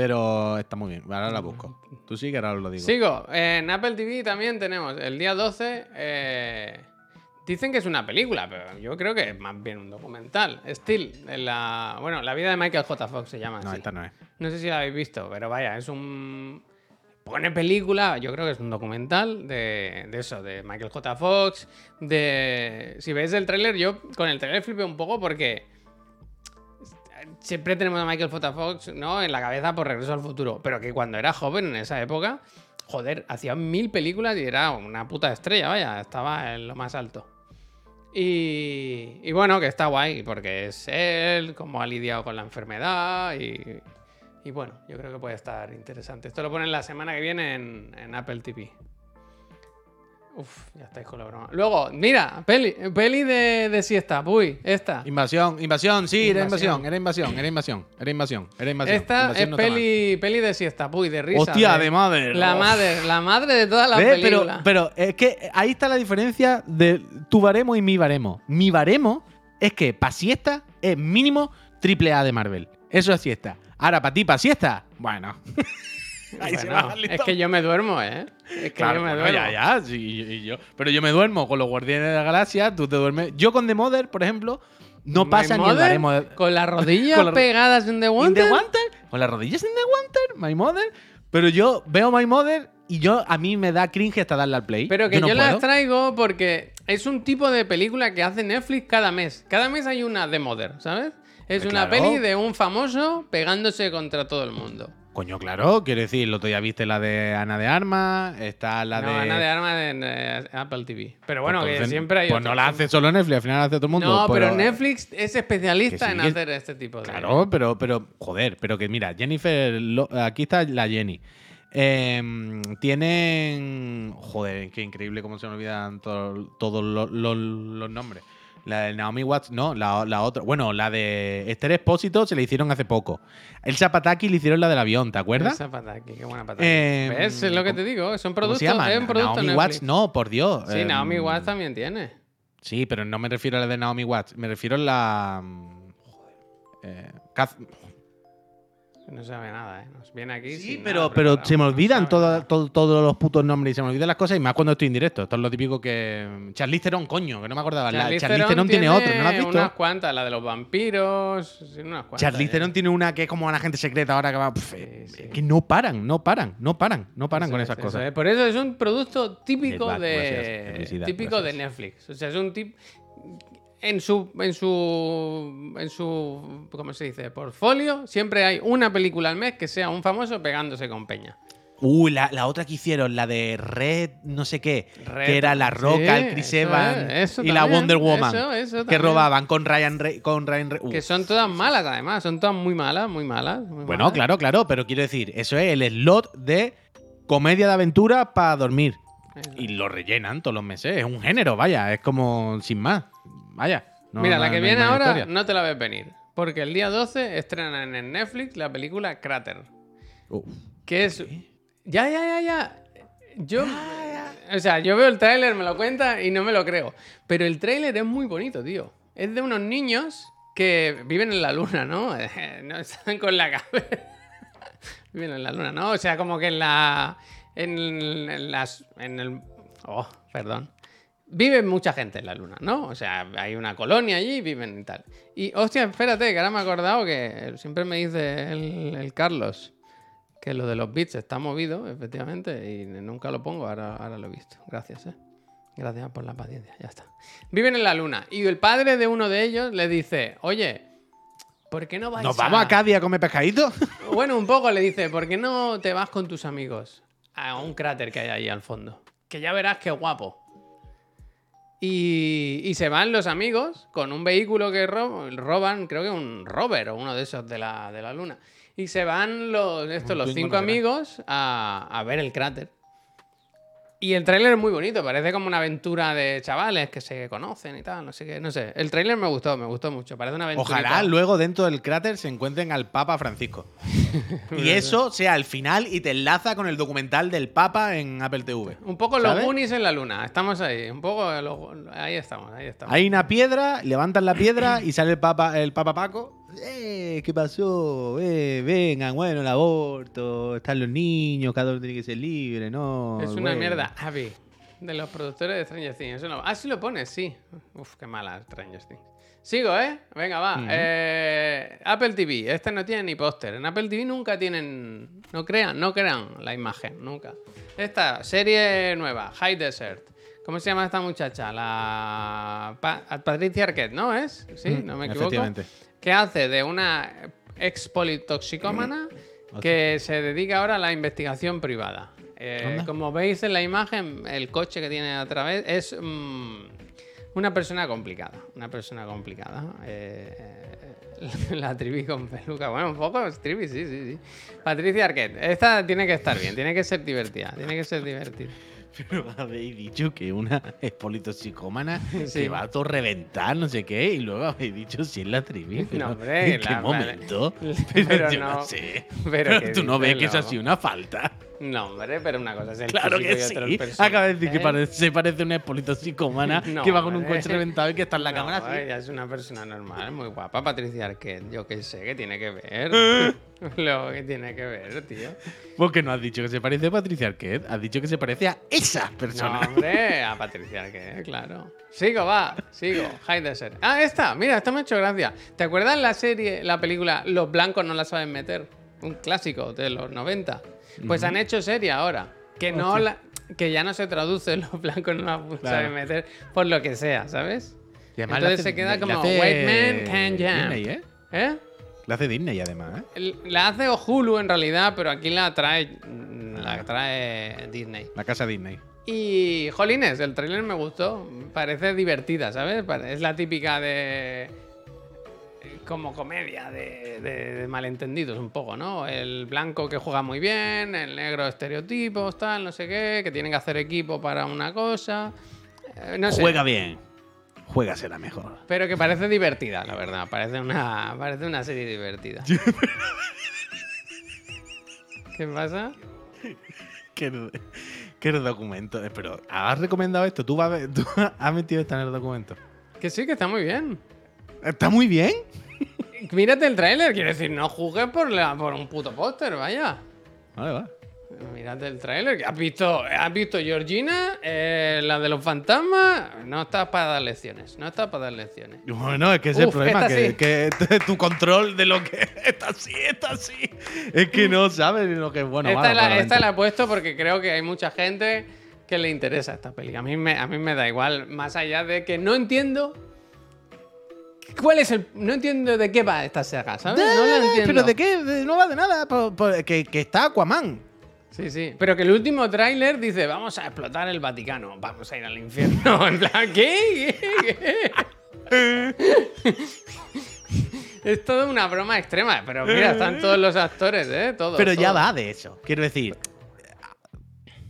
Pero está muy bien. Ahora la busco. Tú sí que ahora os lo digo. Sigo. En Apple TV también tenemos el día 12. eh, dicen que es una película, pero yo creo que es más bien un documental. Still, en la, bueno, la vida de Michael J. Fox se llama No, así. esta no es. No sé si la habéis visto, pero vaya, es un. Pone película, yo creo que es un documental de, de eso, de Michael J. Fox. De. Si veis el tráiler, yo con el tráiler flipé un poco porque. Siempre tenemos a Michael J. Fox, ¿no? En la cabeza por regreso al futuro. Pero que cuando era joven en esa época, joder, hacía mil películas y era una puta estrella, vaya, estaba en lo más alto. Y, bueno, que está guay, porque es él, cómo ha lidiado con la enfermedad y, y bueno, yo creo que puede estar interesante. Esto lo ponen la semana que viene en, en Apple TV. Uf, ya estáis con la broma. Luego, mira, peli, peli de, de siesta, uy, esta. Invasión, invasión, sí, era Invasión. era invasión, era invasión, era invasión, era invasión. Esta Invasión es no peli, peli de siesta, uy, de risa. Hostia, de madre. La Uf. madre, la madre de todas las ¿Ves? Pero, películas. pero es que ahí está la diferencia de tu baremo y mi baremo. Mi baremo es que para siesta es mínimo triple A de Marvel. Eso es siesta. Ahora, para ti, para siesta, bueno. ahí se Bueno, va el es que yo me duermo, ¿eh? Es que Claro, yo me bueno, duermo. ya, ya, sí, y- yo. Pero yo me duermo con los Guardianes de la Galaxia, tú te duermes. Yo con The Mother, por ejemplo, no pasa ni el Mother, baremo de. Con las rodillas Con la- pegadas en The In Wonder. The Wanted, con las rodillas en The Wanted, My Mother. Pero yo veo My Mother y yo a mí me da cringe hasta darle al play. Pero que yo, no las traigo porque es un tipo de película que hace Netflix cada mes. Cada mes hay una de Mother, ¿sabes? Es Eh, una claro. peli de un famoso pegándose contra todo el mundo. Coño, claro, quiero decir, el otro día viste la de Ana de Armas, está la no, de. Ana de Armas en eh, Apple TV. Pero bueno, que siempre hay. Pues no la hace solo Netflix, al final la hace todo el mundo. No, pero Netflix es especialista sí, en que- hacer este tipo de. Claro, pero, pero, joder, pero que mira, Jennifer, Lo- aquí está la Jenny. Em, tienen. Joder, qué increíble cómo se me olvidan to- todos los nombres. La de Naomi Watts, no, la, la otra. Bueno, la de Esther Espósito se le hicieron hace poco. El Zapataki le hicieron la del avión, ¿te acuerdas? Esa pataki, qué buena pataki. Eh, ¿Ves? Es lo que te digo. Son ¿Cómo productos. se llama? Producto Naomi. Watts, no, por Dios. Sí, Em, Naomi Watts también tiene. Sí, pero no me refiero a la de Naomi Watts, me refiero a la. mm, Joder. eh, Kath- No sabe nada, ¿eh? Nos viene aquí. Sí, pero, pero se me No olvidan toda- nada. todo- todos los putos nombres y se me olvidan las cosas y más cuando estoy en directo. Esto es lo típico que. Charlize Theron, coño, que no me acordaba. La- Charlize Charlize Theron tiene otro, ¿no la has visto? Unas cuantas, la de los vampiros. Unas cuantas. Charlize ya. Theron tiene una que es como una agente secreta ahora que va. Sí, sí. Que no paran, no paran, no paran, no paran con es, esas cosas. es. Por eso es un producto típico de gracias. Típico de. Netflix. O sea, es un tip. En su, en su, en su, ¿cómo se dice? Portfolio, siempre hay una película al mes que sea un famoso pegándose con Peña. Uh, la, la otra que hicieron, la de Red, no sé qué, Red, que era La Roca, sí, el Chris Evans es, y la Wonder Woman, eso, eso que robaban con Ryan Re- con Ryan Re- uh. Que son todas malas, además. Son todas muy malas, muy malas. muy Bueno, malas. claro, claro, pero quiero decir, eso es el slot de comedia de aventura para dormir. Y lo rellenan todos los meses. Es un género, vaya, es como sin más. Vaya. no- Mira, no- la que no viene ahora historia. no te la ves venir. Porque el día 12 estrenan en Netflix la película Crater. Uh, Que es. Ya, ya, ya, ya. Yo. O sea, yo veo el tráiler, me lo cuenta y no me lo creo. Pero el tráiler es muy bonito, tío. Es de unos niños que viven en la luna, ¿no? No están con la cabeza. viven en la luna, ¿no? O sea, como que en la. En, en las. En el. Oh, perdón. Vive mucha gente en la luna, ¿no? O sea, hay una colonia allí, viven y tal. Y, hostia, espérate, que ahora me he acordado que siempre me dice el, el Carlos que lo de los bits está movido, efectivamente, y nunca lo pongo, ahora, ahora lo he visto. Gracias, ¿eh? Gracias por la paciencia, ya está. Viven en la luna, y el padre de uno de ellos le dice, oye, ¿por qué no vais ¿Nos vamos a Cádiz a comer pescadito? Bueno, un poco le dice, ¿por qué no te vas con tus amigos a un cráter que hay ahí al fondo? Que ya verás qué guapo. Y, y se van los amigos con un vehículo que ro- roban, creo que un rover o uno de esos de la, de la luna. Y se van los, estos, los cinco amigos a, a ver el cráter. Y el tráiler es muy bonito, parece como una aventura de chavales que se conocen y tal, no sé qué, no sé. El tráiler me gustó, me gustó mucho, parece una aventura. Ojalá luego dentro del cráter se encuentren al Papa Francisco. y eso sea el final y te enlaza con el documental del Papa en Apple TV. Un poco los. Goonies en la luna, estamos ahí, un poco los- ahí estamos, ahí estamos. Hay una piedra, levantan la piedra y sale el Papa, el Papa Paco. Eh, ¿qué pasó? Eh, vengan, bueno, el aborto, están los niños, cada uno tiene que ser libre, ¿no? es una bueno. mierda, Abby, de los productores de Stranger Things. Eso no- Ah, sí lo pones, sí. Uf, qué mala Stranger Things. Sigo, ¿eh? Venga, va. Eh, Apple TV, este no tiene ni póster. En Apple TV nunca tienen, no crean, no crean la imagen, nunca. Esta serie nueva, High Desert. ¿Cómo se llama esta muchacha? La Pa- Patricia Arquette, ¿no es? Sí, no me equivoco. efectivamente. Que hace de una ex politoxicómana que se dedica ahora a la investigación privada. Eh, como veis en la imagen, el coche que tiene a través es mm, una persona complicada. Una persona complicada. Eh, la trivi con peluca. Bueno, un poco es trivi, sí, sí, sí. Patricia Arquette. Esta tiene que estar bien, tiene que ser divertida. Tiene que ser divertida. Pero habéis dicho que una es politoxicómana Sí. que va a todo reventar, no sé qué, y luego habéis dicho si es la trivi. No, hombre, ¿En qué la- momento? pero yo no. sé. Pero Pero tú no ves que eso ha loco. sido una falta. No, hombre, pero una cosa es el Claro que y otra el sí. personaje. Acaba de decir que ¿Eh? se parece a una politoxicómana No, que va con un coche reventado y que está en la No, cámara así. ella es una persona normal, muy guapa. Patricia Arquette, yo qué sé, ¿qué tiene que ver? Lo que tiene que ver, tío. Porque no has dicho que se parece a Patricia Arquette, has dicho que se parece a esa No, persona. hombre, a Patricia Arquette, claro. Sigo, va, sigo. High Desert. Ah, esta, mira, esta me ha hecho gracia. ¿Te acuerdas la serie, la película Los blancos no la saben meter? Un clásico de los 90. Pues han hecho serie ahora. Que no la, que ya no se traduce los blancos no la saben Claro. meter por lo que sea, ¿sabes? Y además Entonces hace- se queda como hace White Man Can Jam. Disney, ¿eh? ¿Eh? La hace Disney además, ¿eh? La hace Hulu en realidad, pero aquí la trae, la trae Disney. La casa Disney. Y, jolines, el tráiler me gustó. Parece divertida, ¿sabes? Es la típica de... Como comedia de, de- de malentendidos un poco, ¿no? El blanco que juega muy bien, el negro estereotipos, tal, no sé qué, que tienen que hacer equipo para una cosa. Eh, no sé. Juega bien. Juega será mejor. Pero que parece divertida, la verdad. Parece una, parece una serie divertida. ¿Qué pasa? ¿Qué, qué documento? Eh, Pero, ¿has recomendado esto? ¿Tú, vas tú has metido esto en el documento? Que sí, que está muy bien. ¿Está muy bien? Mírate el tráiler, quiero decir, no juzgues por, la- por un puto póster, vaya. Vale, va. Mírate el tráiler. ¿Has visto, ¿Has visto Georgina? Eh, la de los fantasmas. No estás para dar lecciones. No estás para dar lecciones. Bueno, es que ese es el problema, que, sí. que tu control de lo que está así, está así. Es que no sabes lo que es bueno. esta malo, la, esta la he puesto porque creo que hay mucha gente que le interesa esta peli. A mí me, a mí me da igual, más allá de que no entiendo ¿Cuál es el.? No entiendo de qué va esta saga, ¿sabes? No la entiendo. ¿Pero de qué? De- No va de nada. po- po- que, que está Aquaman. Sí, sí. Pero que el último tráiler dice: Vamos a explotar el Vaticano, vamos a ir al infierno. En plan, ¿qué? ¿Qué? ¿Qué? es toda una broma extrema. Pero mira, están todos los actores, ¿eh? Todos. Pero ya todos. va de eso. Quiero decir,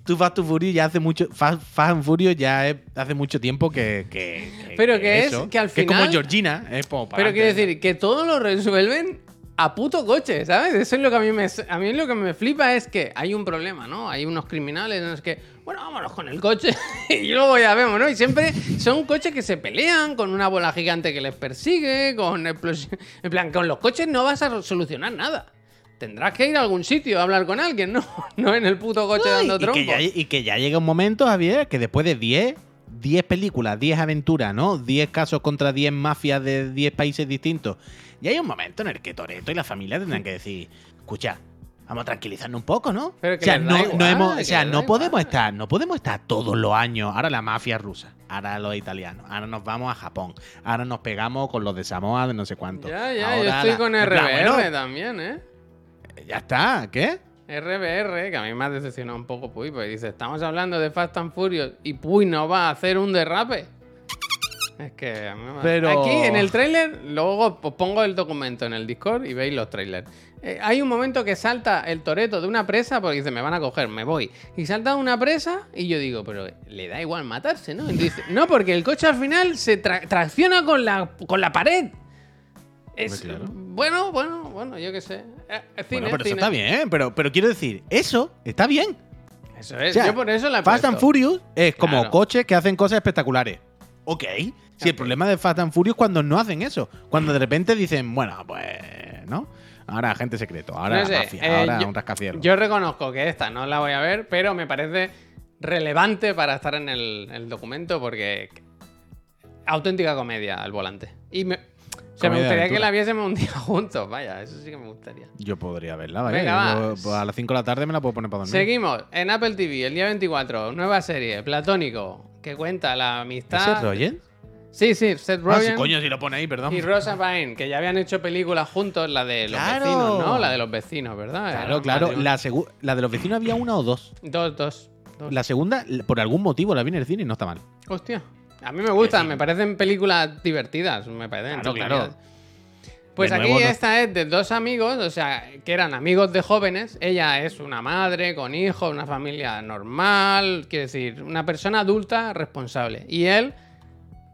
tú Fast and Furious ya hace mucho. Fast, Fast and Furious ya es- hace mucho tiempo que. que- que- Pero que es eso, que al es como final- Georgina. Es como para Pero quiero decir que todo lo resuelven a puto coche, ¿sabes? Eso es lo que a mí me a mí lo que me flipa es que hay un problema, ¿no? Hay unos criminales, no es que, bueno, vámonos con el coche y luego ya vemos, ¿no? Y siempre son coches que se pelean con una bola gigante que les persigue, con explosi- en plan, con los coches no vas a solucionar nada. Tendrás que ir a algún sitio a hablar con alguien, ¿no? No en el puto coche y- dando y, que trompos. ya, y que ya llega un momento, Javier, que después de 10, 10 películas, 10 aventuras, ¿no? 10 casos contra 10 mafias de 10 países distintos. Y hay un momento en el que Toreto y la familia tendrán que decir, escucha, vamos a tranquilizarnos un poco, ¿no? Pero que o sea, no, no hemos- o sea, no podemos estar, no podemos estar todos los años. Ahora la mafia rusa, ahora los italianos, ahora nos vamos a Japón, ahora nos pegamos con los de Samoa de no sé cuánto. Ya, ya, yo estoy la- con RBR bueno, también, ¿eh? Ya está, ¿qué? RBR, que a mí me ha decepcionado un poco Puy, porque dice, estamos hablando de Fast and Furious y Puy no va a hacer un derrape. Es que a mí me- Pero- Aquí en el tráiler, luego pongo el documento en el Discord y veis los trailers. Eh, hay un momento que salta el toreto de una presa porque dice, me van a coger, me voy. Y salta una presa y yo digo, pero le da igual matarse, ¿no? Y dice, no, porque el coche al final se tra- tracciona con la, con la pared. Es, claro. Bueno, bueno, bueno, yo qué sé. Eh, cine, Bueno, pero eso está bien, pero, pero quiero decir, eso está bien. Eso es, O sea, yo por eso la he Fast and. Furious es como Claro. coches que hacen cosas espectaculares. Ok. Si el Ok. problema de Fast and Furious es cuando no hacen eso. Cuando de repente dicen, bueno, pues, ¿no? Ahora agente secreto, ahora No sé, mafia, eh, ahora yo- un rascacielos. Yo reconozco que esta no la voy a ver, pero me parece relevante para estar en el, el documento porque auténtica comedia al volante. Y me, sea, me gustaría que la viésemos un día juntos, vaya, eso sí que me gustaría. Yo podría verla, ¿vale? Venga, va. Yo, pues, a las 5 de la tarde me la puedo poner para dormir. Seguimos en Apple TV el día 24, nueva serie, Platónico, que cuenta la amistad. ¿Ese Rogen? Sí, sí, Seth Ah, sí, Rogen coño, si lo pone ahí, perdón. y Rosa Byrne, que ya habían hecho películas juntos, la de los Claro. vecinos, ¿no? La de los vecinos, ¿verdad? Claro, Era claro. La, la de los vecinos había una o dos. Dos, dos. dos. La segunda, por algún motivo, la vi en el cine y no está mal. Hostia. A mí me gustan, sí. me parecen películas divertidas, me parecen. Claro, claro. Pues De aquí nuevo, esta es de dos amigos, o sea, que eran amigos de jóvenes. Ella es una madre con hijos, una familia normal, quiere decir, una persona adulta responsable. Y él,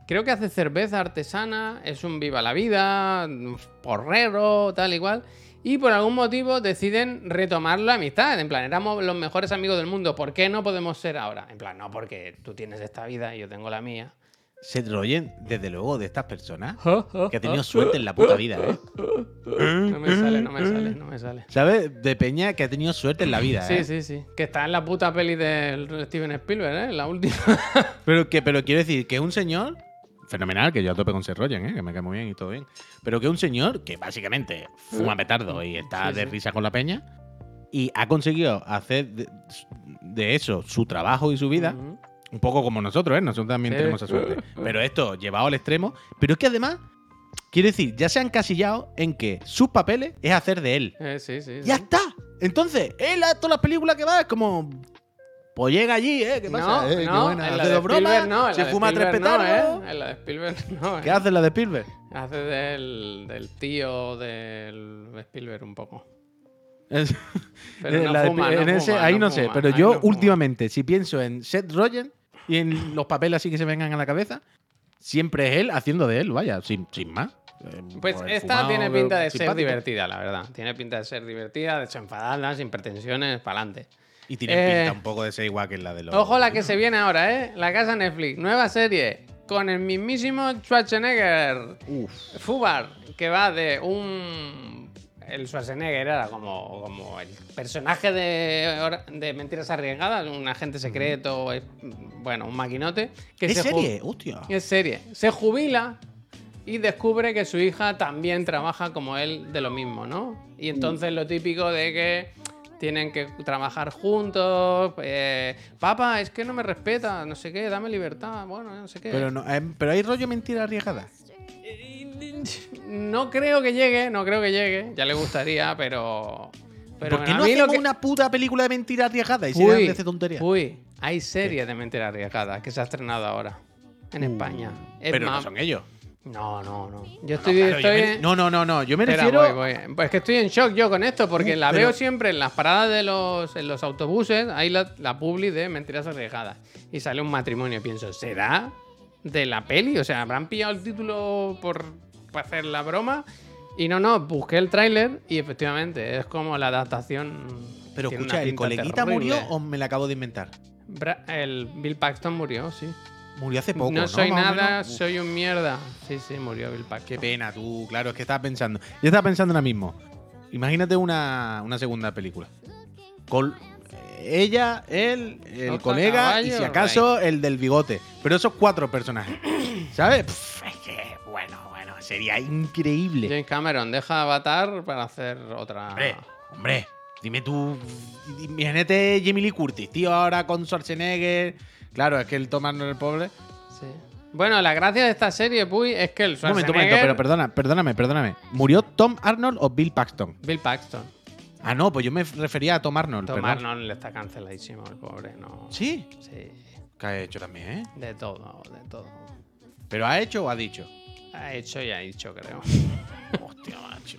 creo que hace cerveza artesana, es un viva la vida, un porrero, tal y cual. Y por algún motivo deciden retomar la amistad. En plan, éramos los mejores amigos del mundo. ¿Por qué no podemos ser ahora? En plan, no, porque tú tienes esta vida y yo tengo la mía. Seth Rogen, desde luego, de estas personas, que ha tenido suerte en la puta vida, ¿eh? No me sale, no me sale, no me sale. ¿Sabes? De Peña que ha tenido suerte en la vida, Sí, ¿eh? sí, sí. Que está en la puta peli de Steven Spielberg, ¿eh? La última. Pero, que, pero quiero decir que es un señor fenomenal, que yo a tope con Seth Rogen, ¿eh? que me cae muy bien y todo bien. Pero que un señor que básicamente fuma petardo y está Sí, de risa con la peña y ha conseguido hacer de, de eso su trabajo y su vida. Un poco como nosotros, ¿eh? Nosotros también Sí. tenemos esa suerte. Pero esto llevado al extremo. Pero es que además, quiero decir, ya se han casillado en que sus papeles es hacer de él. Eh, sí, sí. sí. ¡Ya está! Entonces, él a todas las películas que va es como. Pues llega allí, ¿eh? ¿Qué pasa? No, Eh, qué no, buena. en la de Spielberg no, en se la de fuma tres Spielberg no, petardos. ¿eh? En la de Spielberg no, ¿eh? ¿Qué hace la de Spielberg? Hace del, del tío del Spielberg un poco. Es- Pero eh, no la de- fuma, no en ese, fuma, ahí no sé, pero yo últimamente, si pienso en Seth Rogen y en los papeles así que se vengan a la cabeza, siempre es él haciendo de él, vaya, sin, sin más. Eh, Pues el esta tiene pinta de ser simpático. divertida, la verdad. Tiene pinta de ser divertida, desenfadada, sin pretensiones, para adelante. Y tiene Eh, pinta un poco de ser igual que la de los. Ojo la que se viene ahora, ¿eh? La casa Netflix, nueva serie con el mismísimo Schwarzenegger. Uf. Fubar, que va de un. El Schwarzenegger era como, como el personaje de, de Mentiras Arriesgadas, un agente secreto, bueno, un maquinote. Que ¿Es se serie? Hostia. Es serie. Se jubila y descubre que su hija también trabaja como él de lo mismo, ¿no? Y entonces lo típico de que tienen que trabajar juntos. eh, Papá, es que no me respeta, no sé qué, dame libertad, bueno, no sé qué. Pero, no, eh, pero hay rollo mentira arriesgada. no creo que llegue, no creo que llegue. Ya le gustaría, pero. Pero ¿Por qué a no mí lo hacemos que- una puta película de mentiras arriesgadas y se dejan de hacer tonterías? uy, hay series de mentiras arriesgadas que se ha estrenado ahora en España. Es Uh. Pero no son ellos. No, no, no. Yo estoy. Claro, yo estoy me- no, no, no, no. Yo me Espera, refiero. voy, voy. Pues es que estoy en shock yo con esto, porque Uh, la pero- veo siempre en las paradas de los, en los autobuses, hay la, la publi de mentiras arriesgadas. Y sale un matrimonio y pienso, ¿será de la peli? O sea, ¿habrán pillado el título por, por hacer la broma? Y no, no, busqué el tráiler y efectivamente es como la adaptación. Pero escucha, ¿el coleguita terrible. murió o me la acabo de inventar? Bra- El Bill Paxton murió, sí. Murió hace poco. No, no soy nada, soy un mierda. Sí, sí, murió Bill Paxton. Qué pena, tú. Claro, es que estaba pensando. Yo estaba pensando ahora mismo. Imagínate una, una segunda película. Con eh, ella, él, el Ojo, colega y si acaso el del bigote. Pero esos cuatro personajes. ¿Sabes? Pff, es que, bueno, bueno, sería increíble. James Cameron deja Avatar para hacer otra. Hombre, hombre, dime tú. Imagínate Jamie Lee Curtis, tío, ahora con Schwarzenegger. Claro, es que el Thomas no el pobre. Sí. Bueno, la gracia de esta serie, Puy, es que el Un momento, un momento, pero perdona, perdóname, perdóname. ¿Murió Tom Arnold o Bill Paxton? Bill Paxton. Ah, no, pues yo me refería a Tom Arnold. Tom perdón. Arnold le está canceladísimo, el pobre, no. Sí, Sí. que ha hecho también, ¿eh? De todo, de todo. ¿Pero ha hecho o ha dicho? Ha hecho y ha dicho, creo. Hostia, macho.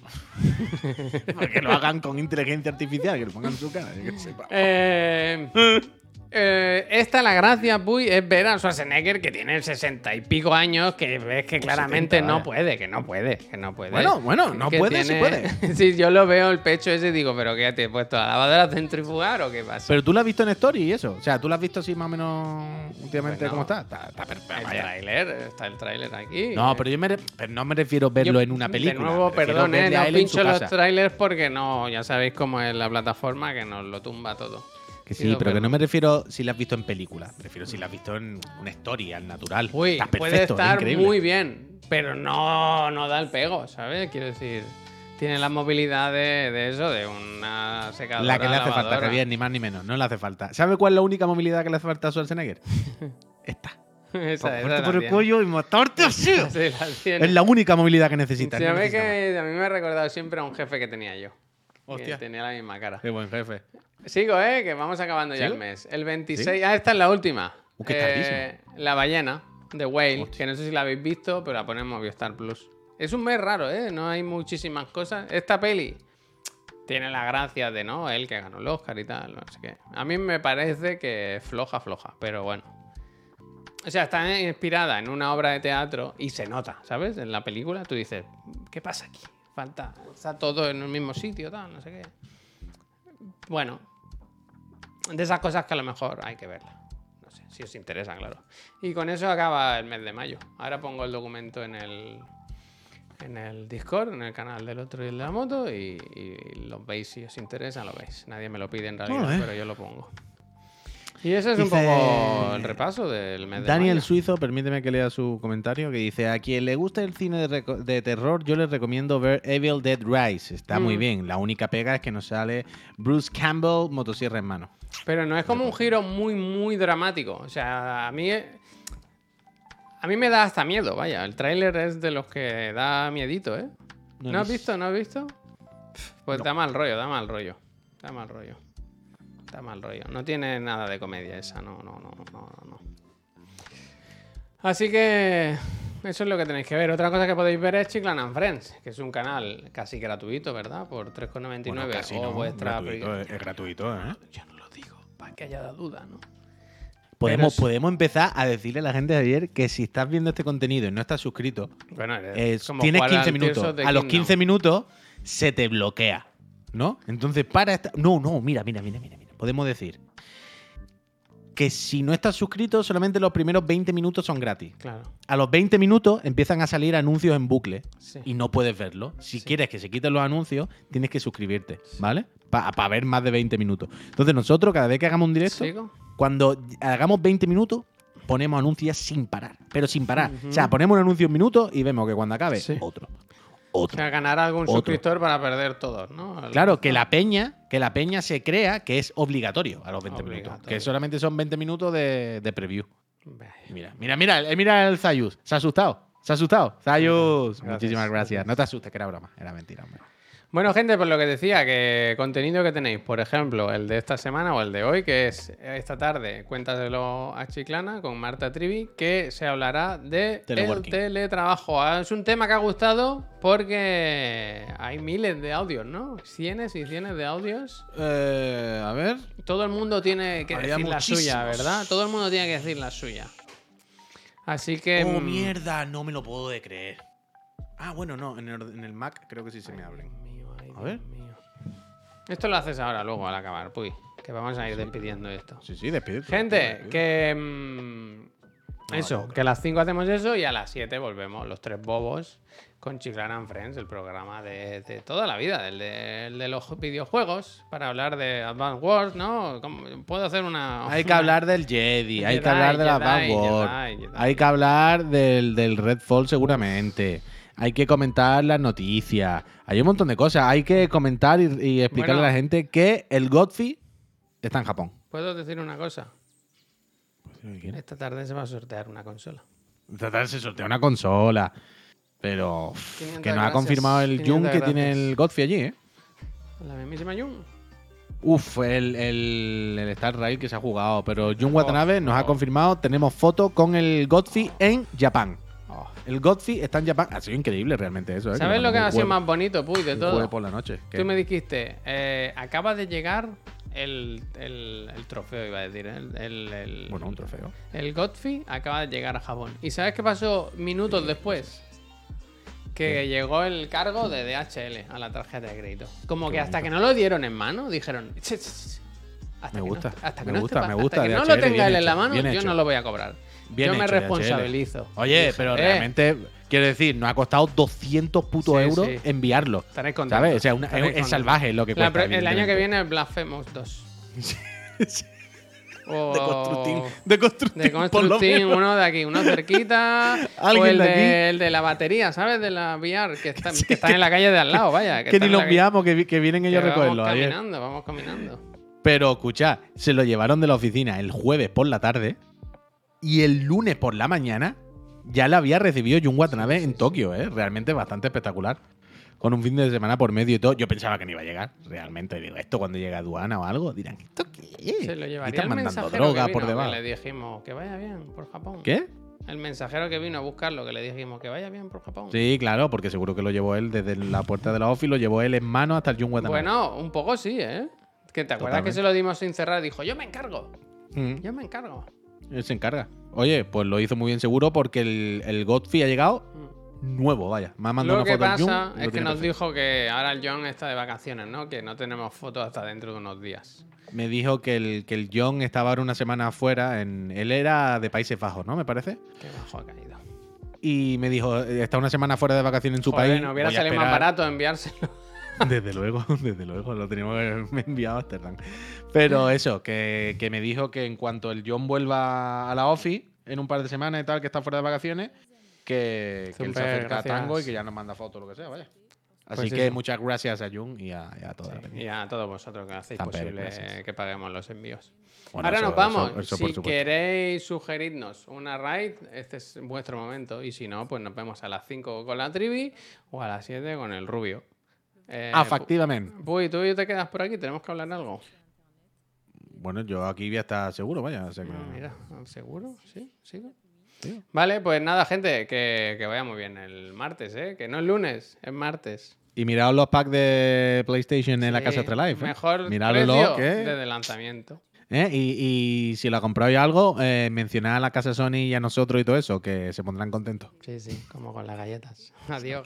que lo hagan con inteligencia artificial, que lo pongan en su cara. yo que sepa. Eh, eh, esta la gracia, Puy, es ver a Schwarzenegger que tiene sesenta y pico años, que ves que claramente 70, no puede, que no puede, que no puede. Bueno, bueno, no Que puede, sí puede. sí, yo lo veo el pecho ese y digo, pero ¿qué te he puesto la lavadora a centrifugar o qué pasa? Pero tú lo has visto en Story y eso. O sea, tú lo has visto así más o menos últimamente Pues no. cómo está. Está, está perfecto. el tráiler, está el tráiler aquí. No, pero yo me re- pero no me refiero a verlo Yo, en una película. De nuevo, perdón, eh, a no pincho los trailers porque no, ya sabéis cómo es la plataforma que nos lo tumba todo. Que sí, pero que no me refiero si la has visto en película. Me refiero si la has visto en una story, al natural. Uy, Está puede perfecto, es estar increíble. muy bien, pero no, no da el pego, ¿sabes? Quiero decir, tiene la movilidad de, de eso, de una secadora. La que le hace falta, lavadora. Javier, ni más ni menos. No le hace falta. ¿Sabe cuál es la única movilidad que le hace falta a Schwarzenegger? Esta. Esa, esa por el cuello y matarte así. Sí. Es la única movilidad que necesita. Sí, no a, mí que, me ha recordado siempre a un jefe que tenía yo. Que Hostia. tenía la misma cara. Qué buen jefe. Sigo, ¿eh? Que vamos acabando ya el mes. El 26... Ah, esta es la última. Uh, qué Eh, la ballena, de Whale, que no sé si la habéis visto, pero la ponemos Movistar Plus. Es un mes raro, ¿eh? No hay muchísimas cosas. Esta peli tiene la gracia de, ¿no? Él que ganó el Oscar y tal, no sé qué. A mí me parece que floja, floja, pero bueno. O sea, está inspirada en una obra de teatro y se nota, ¿sabes? En la película tú dices, ¿qué pasa aquí? Falta, está todo en el mismo sitio, tal, no sé qué. Bueno, de esas cosas que a lo mejor hay que verla. No sé, si os interesa, claro. Y con eso acaba el mes de mayo. Ahora pongo el documento en el, en el Discord, en el canal del otro y el de la moto, y, y lo veis si os interesa, lo veis. Nadie me lo pide en realidad, bien. pero yo lo pongo. Y ese es un poco el repaso del mes de Daniel. Suizo, permíteme que lea su comentario, que dice, a quien le guste el cine de, terror, yo les recomiendo ver Evil Dead Rise. Está muy Mm. bien. La única pega es que nos sale Bruce Campbell, motosierra en mano. Pero no es como un giro muy, muy dramático. O sea, a mí. A mí me da hasta miedo, vaya. El tráiler es de los que da miedito, ¿eh? No ¿No, has visto? ¿No has visto? Pues da mal rollo, da mal rollo. Da mal rollo. Da mal rollo. No tiene nada de comedia esa, no, no, no, no, no. Así que eso es lo que tenéis que ver. Otra cosa que podéis ver es Chiclan and Friends, que es un canal casi gratuito, ¿verdad? Por 3,99 Bueno, casi o no, vuestra gratuito, es, es gratuito, ¿eh? Yo no lo digo, para que haya duda, ¿no? Podemos, podemos empezar a decirle a la gente de ayer que si estás viendo este contenido y no estás suscrito, Bueno, eh, tienes jugar 15 al minutos. A los Kingdom. 15 minutos se te bloquea, ¿no? Entonces, para esta... No, no, mira, mira, mira, mira. mira. Podemos decir que si no estás suscrito, solamente los primeros 20 minutos son gratis. Claro. A los 20 minutos empiezan a salir anuncios en bucle Sí. y no puedes verlo. Si Sí. quieres que se quiten los anuncios, tienes que suscribirte, ¿vale? Para ver más de 20 minutos. Entonces nosotros, cada vez que hagamos un directo, ¿Sigo? cuando hagamos 20 minutos, ponemos anuncios sin parar. Pero sin parar. O sea, ponemos un anuncio un minuto y vemos que cuando acabe, Sí. Otro. O sea, ganar algún Otro. suscriptor para perder todos, ¿no? El- Claro, que la peña, que la peña se crea que es obligatorio a los 20 minutos. Que solamente son 20 minutos de, de preview. Mira, mira, mira, eh, mira el Zayus. Se ha asustado. ¿Se ha asustado? Sayus, muchísimas gracias. gracias. No te asustes, que era broma. Era mentira, hombre. Bueno, gente, por lo que decía, que contenido que tenéis, por ejemplo, el de esta semana o el de hoy, que es esta tarde, Cuéntaselo a Chiclana con Marta Trivi, que se hablará de el teletrabajo. Ah, Es un tema que ha gustado porque hay miles de audios, ¿no? Cienes y cienes de audios. Eh, a ver. Todo el mundo tiene que Había decir la suya. ¿verdad? Todo el mundo tiene que decir la suya. Así que... Oh, mm, mierda, no me lo puedo de creer. Ah, bueno, no, en el, en el Mac creo que sí se me abren. A ver. Esto lo haces ahora, luego, al acabar. Puy, que vamos a ir despidiendo esto. Sí, sí. Gente, que. mm, eso, que a las 5 hacemos eso y a las 7 volvemos, los tres bobos, con Chiclana and Friends, el programa de, de toda la vida, el de, el de los videojuegos, para hablar de Advance Wars, ¿no? ¿Cómo- Puedo hacer una. Hay que hablar del Jedi, hay que hablar de la Jedi, Jedi. hay que hablar del, del Redfall seguramente, hay que comentar las noticias, hay un montón de cosas, hay que comentar y, y explicarle Bueno. a la gente que el Godfrey está en Japón. ¿Puedo decir una cosa? Esta tarde se va a sortear una consola. Tratar se sortea una consola, pero uf, 500 que no ha confirmado el 500 Jun que tiene el Godfrey allí, ¿eh? La mismísima Jun. Uf, el, el, el Star Rail que se ha jugado, pero Jun Oh, Watanabe nos ha confirmado, tenemos foto con el Godfrey en Japón. Oh. El Godfrey está en Japón. Ha sido increíble realmente eso, ¿eh? ¿Sabes lo que ha sido más bonito, Puy, de todo? jueves por la noche. ¿Qué? Tú me dijiste, eh, acaba de llegar el, el- el trofeo, iba a decir, ¿eh? el, Bueno, un trofeo. el Godfrey acaba de llegar a Japón. ¿Y sabes qué pasó minutos después? Que llegó el cargo de DHL a la tarjeta de crédito. Como que hasta que no lo dieron en mano, dijeron... "Ch, ch, ch, Hasta Me que gusta, no, hasta que me no gusta, me hasta gusta, que no lo tenga él en la mano, yo hecho. no lo voy a cobrar. Bien yo me DHL. responsabilizo. Oye, pero "Eh, realmente, quiero decir, nos ha costado 200 putos Sí, euros sí. enviarlo. Estaréis contentos. ¿Sabes? O sea, una- es, es salvaje lo que La cuesta. el año que viene Blasphemous 2. O- De constructing. De constructing. De Constructing, uno de aquí, uno cerquita. o el de de, aquí. el de la batería, ¿sabes? De la VR, que, está, que están en la calle de al lado, vaya. Que ni en lo la calle- enviamos, que, vi- que vienen ellos a recogerlo. Vamos ayer. caminando, vamos caminando. Pero escucha, se lo llevaron de la oficina el jueves por la tarde y el lunes por la mañana ya la había recibido Jun Watanabe en Tokio, ¿eh? Realmente bastante espectacular. Con un fin de semana por medio y todo. Yo pensaba que no iba a llegar, realmente. Digo, esto cuando llegue a aduana o algo, dirán, ¿esto qué es? Se lo llevaría están el mandando droga que por debajo. que le dijimos que vaya bien por Japón. ¿Qué? El mensajero que vino a buscarlo, que le dijimos que vaya bien por Japón. Sí, claro, porque seguro que lo llevó él desde la puerta de la office, lo llevó él en mano hasta el Jun Watanabe. Bueno, un poco sí, ¿eh? Que te acuerdas que se lo dimos sin cerrar. Dijo, yo me encargo. Mm. Yo me encargo. Él se encarga. Oye, pues lo hizo muy bien seguro porque el, el Godfrey ha llegado Mm. nuevo, vaya. Me ha mandado Lo una que foto pasa lo es que nos perfecto. dijo que ahora el John está de vacaciones, ¿no? Que no tenemos fotos hasta dentro de unos días. Me dijo que el, que el John estaba ahora una semana afuera. En, él era de Países Bajos, ¿no? Me parece. Qué bajo ha caído. Y me dijo, eh, está una semana fuera de vacaciones en su Joder, país. no hubiera salido más esperar". barato enviárselo. Desde luego, desde luego, lo teníamos que haber enviado a Amsterdam. Pero eso, que, que me dijo que en cuanto el John vuelva a la office, en un par de semanas y tal, que está fuera de vacaciones, que, que él se acerca gracias. a Tango y que ya nos manda fotos o lo que sea, vaya. Así Pues que eso. muchas gracias a Jun y a, y a toda la peña. Y a todos vosotros que hacéis Tamper, posible gracias. que paguemos los envíos. Bueno, Ahora eso- nos vamos. eso- eso si queréis sugerirnos una raid, este es vuestro momento. Y si no, pues nos vemos a las 5 con la trivi o a las 7 con el rubio. Eh, Afectivamente. Puy, tú y yo te quedas por aquí, tenemos que hablar algo. Bueno, yo aquí voy a estar seguro, vaya. o sea que- Ah, mira, ¿seguro? ¿Sí? Sí. Vale, pues nada, gente, que, que vaya muy bien el martes, ¿eh? Que no es lunes, es martes. Y miraos los packs de PlayStation en la casa Trelife. ¿eh? Mejor Miradlo, precio que- desde lanzamiento. ¿Eh? Y, y si la compráis algo, eh, mencionad a la casa Sony y a nosotros y todo eso, que se pondrán contentos. Sí, sí, como con las galletas. Adiós.